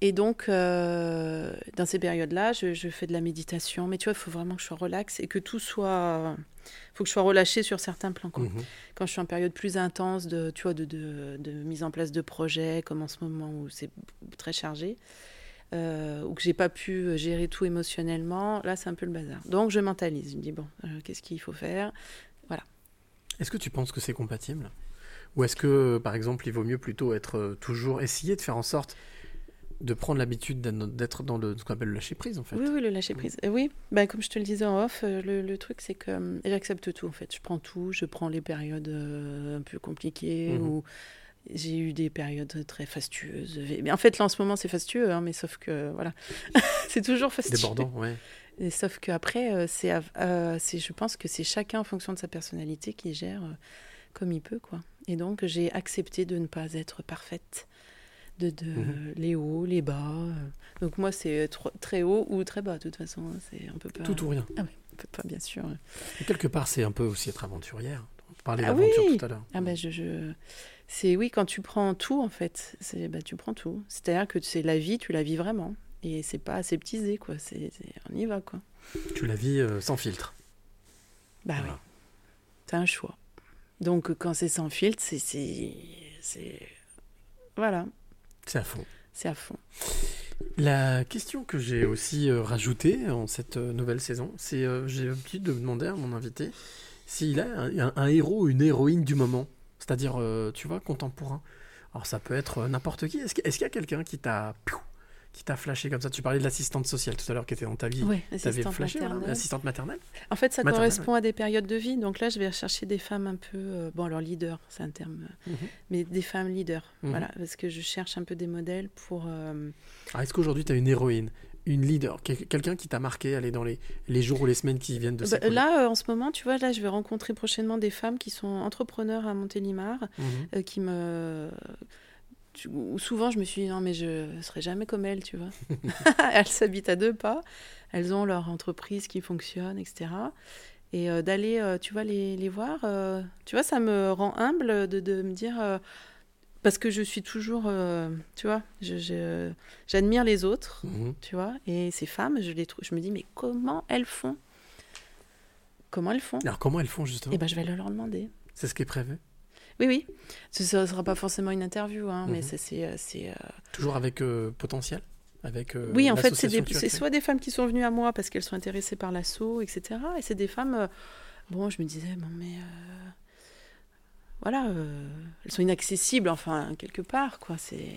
Et donc, euh, dans ces périodes-là, je, je fais de la méditation. Mais tu vois, il faut vraiment que je sois relax et que tout soit. Il faut que je sois relâchée sur certains plans. quoi. Mhm. Quand je suis en période plus intense de, tu vois, de, de, de mise en place de projets, comme en ce moment où c'est très chargé, euh, ou que j'ai pas pu gérer tout émotionnellement, là, c'est un peu le bazar. Donc, je mentalise. Je me dis, bon, euh, qu'est-ce qu'il faut faire? Voilà. Est-ce que tu penses que c'est compatible? Ou est-ce que, par exemple, il vaut mieux plutôt être euh, toujours essayer de faire en sorte de prendre l'habitude d'être- dans le, ce qu'on appelle le lâcher prise, en fait? Oui, oui, le lâcher prise. Euh, oui, bah, comme je te le disais en off, le, le truc, c'est que j'accepte tout, en fait. Je prends tout, je prends les périodes euh, un peu compliquées Mhm. où j'ai eu des périodes très fastueuses. Mais en fait, là, en ce moment, c'est fastueux, hein, mais sauf que, voilà, c'est toujours fastueux. Débordant, ouais. Et sauf qu'après, euh, c'est, euh, c'est, je pense que c'est chacun en fonction de sa personnalité qui gère euh, comme il peut, quoi. Et donc, j'ai accepté de ne pas être parfaite, de, de Mhm. les hauts, les bas. Donc moi, c'est très haut ou très bas, de toute façon. hein, C'est un peu pas... Tout ou rien. Ah oui, on peut pas, bien sûr. Et quelque part, c'est un peu aussi être aventurière. On parlait Ah d'aventure oui tout à l'heure. Ah ben je, je... C'est oui, quand tu prends tout, en fait, c'est bah, tu prends tout. C'est-à-dire que c'est la vie, tu la vis vraiment. Et c'est pas aseptisé, quoi. C'est, On y va, quoi. Tu la vis euh, sans filtre. Bah oui. C'est un choix. Donc quand c'est sans filtre, c'est. c'est, c'est... Voilà, C'est à fond. c'est à fond. La question que j'ai aussi euh, rajoutée en cette euh, nouvelle saison, c'est euh, j'ai l'habitude de demander à mon invité s'il a un, un- un héros ou une héroïne du moment, c'est-à-dire, euh, tu vois, contemporain. Alors ça peut être euh, n'importe qui. Est-ce qu'il y a quelqu'un qui t'a qui t'a flashé comme ça? Tu parlais de l'assistante sociale tout à l'heure qui était dans ta vie. T'avais assistante flashé, voilà, maternelle. l'assistante maternelle? En fait, ça Maternelle, correspond à des périodes de vie. Donc là, je vais rechercher des femmes un peu. euh, bon, alors leader, c'est un terme. euh, Mhm. Mais des femmes leaders. Mhm. Voilà, parce que je cherche un peu des modèles pour. euh, Alors, Est-ce qu'aujourd'hui tu as une héroïne, une leader, quel- quelqu'un qui t'a marqué, aller dans les, les jours ou les semaines qui viennent de Bah, là, euh, en ce moment, tu vois, là, je vais rencontrer prochainement des femmes qui sont entrepreneurs à Montélimar, Mhm. euh, qui me. souvent, je me suis dit, non, mais je serai jamais comme elles, tu vois. elles s'habitent à deux pas, elles ont leur entreprise qui fonctionne, etc. Et euh, d'aller, tu vois, les, les voir, tu vois, ça me rend humble de, de me dire. Parce que je suis toujours, euh, tu vois, j'admire les autres, Mhm. tu vois, et ces femmes, je les trouve, je me dis, mais comment elles font? Comment elles font? Alors comment elles font justement? Eh ben, je vais leur demander. C'est ce qui est prévu? Oui, oui. Ce ne sera pas forcément une interview, hein, mais Mhm. ça, c'est. euh, c'est, euh, Toujours avec euh, potentiel? Avec Oui, en fait, c'est soit des femmes qui sont venues à moi parce qu'elles sont intéressées par l'assaut, etc. Et c'est des femmes. bon, je me disais, bon, mais. voilà, euh, elles sont inaccessibles, enfin, quelque part, quoi. C'est.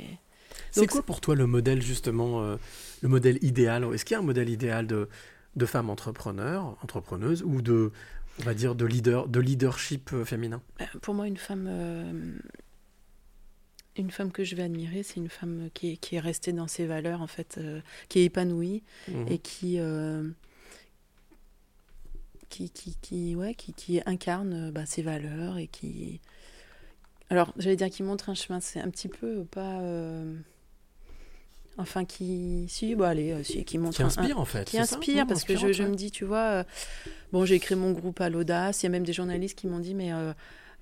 Quoi pour toi le modèle justement, euh, le modèle idéal? Est-ce qu'il y a un modèle idéal de, de femme entrepreneur, entrepreneuse ou de, on va dire, de leader, de leadership euh, féminin? Euh, Pour moi, une femme, euh, une femme que je vais admirer, c'est une femme qui est, qui est restée dans ses valeurs, en fait, euh, qui est épanouie Mhm. et qui, qui, qui, qui, ouais, qui, qui incarne bah, ses valeurs et qui. Alors, j'allais dire qui montre un chemin, c'est un petit peu pas. euh, Enfin, qui. Si, bah allez, euh, si, qui montre. Qui inspire, un- en fait, Qui inspire, Non, parce que je, me dis, tu vois, euh, bon, j'ai créé mon groupe à l'audace. Il y a même des journalistes qui m'ont dit, mais euh,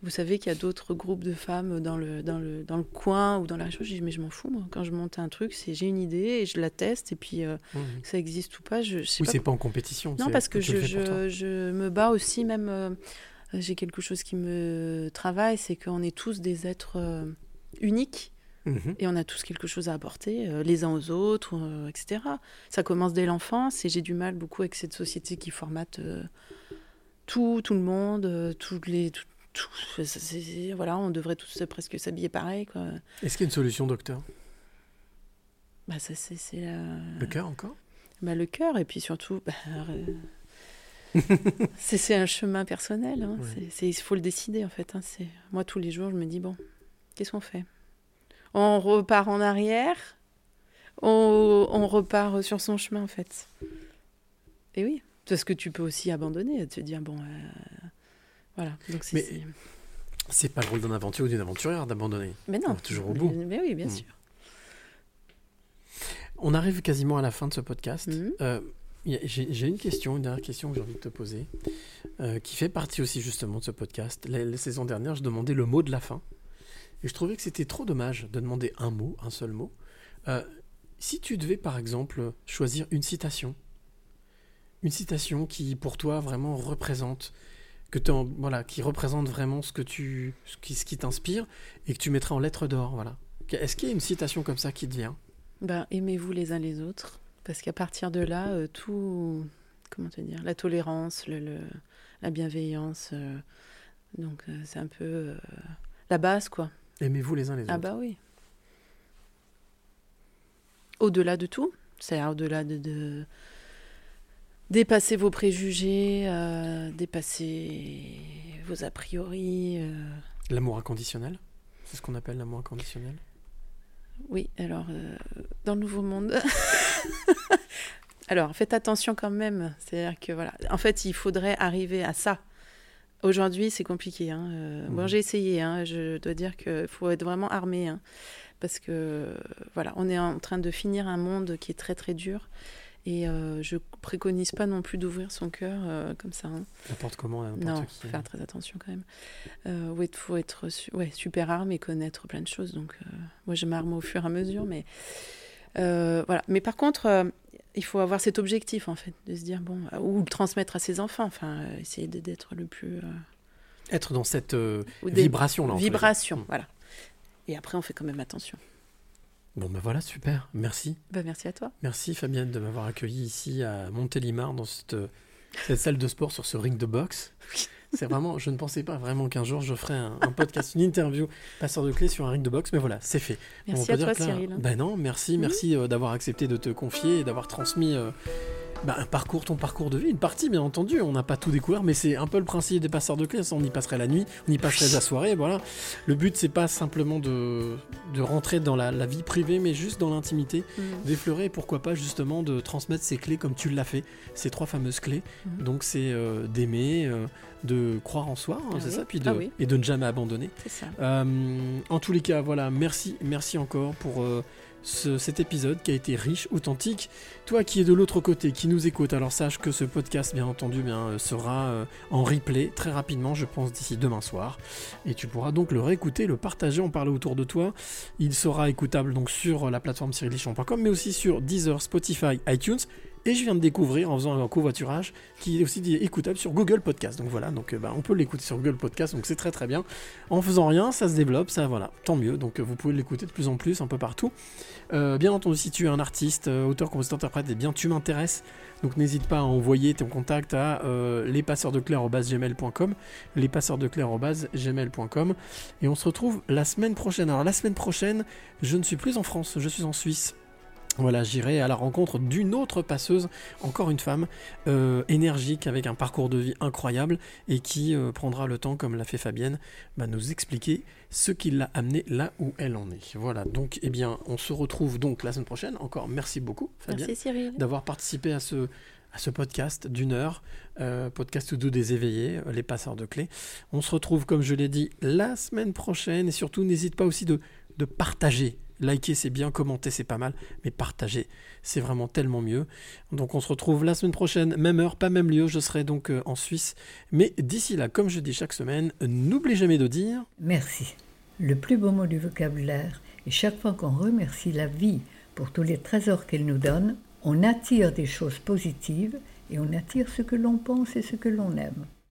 vous savez qu'il y a d'autres groupes de femmes dans le, dans, le, dans le coin ou dans la région. Je dis, mais je m'en fous, moi. Quand je monte un truc, c'est j'ai une idée et je la teste. Et puis, euh, Mhm. que ça existe ou pas, je, je sais Oui, pas. c'est pas en compétition. Non, parce que je, je, je me bats aussi, même. euh, j'ai quelque chose qui me travaille, c'est qu'on est tous des êtres euh, uniques. Mhm. Et on a tous quelque chose à apporter, euh, les uns aux autres, euh, etc. Ça commence dès l'enfance et j'ai du mal beaucoup avec cette société qui formate tout, tout le monde, tous les, tout, voilà, on devrait tous presque s'habiller pareil. Est-ce qu'il y a une solution, docteur? Bah, ça, c'est, Le cœur encore? Bah, le cœur et puis surtout, bah, c'est, un chemin personnel. hein. Ouais. C'est- Il faut le décider en fait. hein. C'est, moi, tous les jours, je me dis bon, qu'est-ce qu'on fait? On repart en arrière? On, on repart sur son chemin en fait. Et oui, parce que tu peux aussi abandonner, te dire bon, euh, voilà. Donc c'est, Mais c'est- pas le rôle d'un aventurier ou d'une aventurière d'abandonner. mais non, On va toujours au bout. Mais, oui, bien Mm. sûr. On arrive quasiment à la fin de ce podcast. Mhm. Euh, J'ai une question, une dernière question que j'ai envie de te poser, euh, qui fait partie aussi justement de ce podcast. La, saison dernière, je demandais le mot de la fin. Et je trouvais que c'était trop dommage de demander un mot, un seul mot. Euh, Si tu devais, par exemple, choisir une citation, une citation qui, pour toi, vraiment représente, que voilà, qui représente vraiment ce que tu, ce qui, ce qui t'inspire, et que tu mettrais en lettres d'or, voilà. Est-ce qu'il y a une citation comme ça qui te vient? Ben, aimez-vous les uns les autres, parce qu'à partir de là, euh, tout, comment te dire, la tolérance, le, la bienveillance, euh, donc euh, c'est un peu la base, quoi. Aimez-vous les uns les ah autres. Ah bah oui. Au-delà de tout, c'est au-delà de, dépasser vos préjugés, dépasser vos a priori. L'amour inconditionnel, c'est ce qu'on appelle l'amour inconditionnel. Oui, alors, euh, dans le Nouveau Monde. alors, faites attention quand même. C'est-à-dire que, voilà. En fait, il faudrait arriver à ça. Aujourd'hui, c'est compliqué. Hein. Euh, bon, mhm. j'ai essayé. Hein. Je dois dire qu'il faut être vraiment armé. Hein. Parce que, voilà, on est en train de finir un monde qui est très, très dur. Et euh, je préconise pas non plus d'ouvrir son cœur euh, comme ça. Hein. N'importe comment, Non, faut faire très attention quand même. Euh, il faut être ouais, super armé et connaître plein de choses. Donc, euh, moi, je m'arme au fur et à mesure. Mais, voilà. mais par contre, il faut avoir cet objectif, en fait, de se dire, bon, ou le transmettre à ses enfants. Enfin, essayer d'être le plus. Être dans cette vibration-là. Vibration, voilà. Et après, on fait quand même attention. Bon ben voilà, super, merci. Ben merci à toi. Merci Fabienne de m'avoir accueilli ici à Montélimar dans cette, cette, salle de sport sur ce ring de boxe. C'est vraiment, je ne pensais pas vraiment qu'un jour je ferais un, podcast, une interview passeur de clés sur un ring de boxe, mais voilà, c'est fait. Merci à toi Cyril. Ben non, merci, merci euh, d'avoir accepté de te confier et d'avoir transmis euh, bah, un parcours, ton parcours de vie, une partie bien entendu, on n'a pas tout découvert, mais c'est un peu le principe des passeurs de clés, on y passerait la nuit, on y passerait la soirée, voilà. Le but c'est pas simplement de, de rentrer dans la, vie privée, mais juste dans l'intimité, mm. d'effleurer, pourquoi pas justement de transmettre ces clés comme tu l'as fait, ces trois fameuses clés. Mm. Donc c'est euh, d'aimer, euh, de croire en soi, hein, ah c'est ça, puis de, ah et de ne jamais abandonner. Ça. Euh, en tous les cas, voilà, merci, merci encore pour cet épisode qui a été riche, authentique. Toi qui es de l'autre côté, qui nous écoute, alors sache que ce podcast, bien entendu, bien, euh, sera euh, en replay très rapidement, je pense d'ici demain soir. Et tu pourras donc le réécouter, le partager, en parler autour de toi. Il sera écoutable donc sur la plateforme cyrillichon.com, mais aussi sur Deezer, Spotify, iTunes et je viens de découvrir en faisant un covoiturage qui est aussi écoutable sur Google Podcast. Donc voilà, donc euh, bah, on peut l'écouter sur Google Podcast, donc c'est très très bien. En faisant rien, ça se développe, ça voilà, tant mieux. Donc euh, vous pouvez l'écouter de plus en plus, un peu partout. Euh, bien entendu, si tu es un artiste, auteur, compositeur, interprète, et eh bien tu m'intéresses. Donc n'hésite pas à envoyer ton contact à euh, lespasseursdeclair.gmail.com lespasseursdeclair.gmail.com et on se retrouve la semaine prochaine. Alors la semaine prochaine, je ne suis plus en France, je suis en Suisse. Voilà, j'irai à la rencontre d'une autre passeuse, encore une femme, euh, énergique, avec un parcours de vie incroyable, et qui euh, prendra le temps, comme l'a fait Fabienne, bah, nous expliquer ce qui l'a amené là où elle en est. Voilà, donc eh bien, on se retrouve donc la semaine prochaine. Encore merci beaucoup, Fabienne, d'avoir participé à ce, à ce podcast d'une heure, euh, podcast doux des éveillés, les passeurs de clés. On se retrouve, comme je l'ai dit, la semaine prochaine, et surtout n'hésite pas aussi de, de partager Liker c'est bien, commenter c'est pas mal, mais partager c'est vraiment tellement mieux. Donc on se retrouve la semaine prochaine, même heure, pas même lieu, je serai donc euh, en Suisse. Mais d'ici là, comme je dis chaque semaine, n'oubliez jamais de dire Merci. Le plus beau mot du vocabulaire, et chaque fois qu'on remercie la vie pour tous les trésors qu'elle nous donne, on attire des choses positives et on attire ce que l'on pense et ce que l'on aime.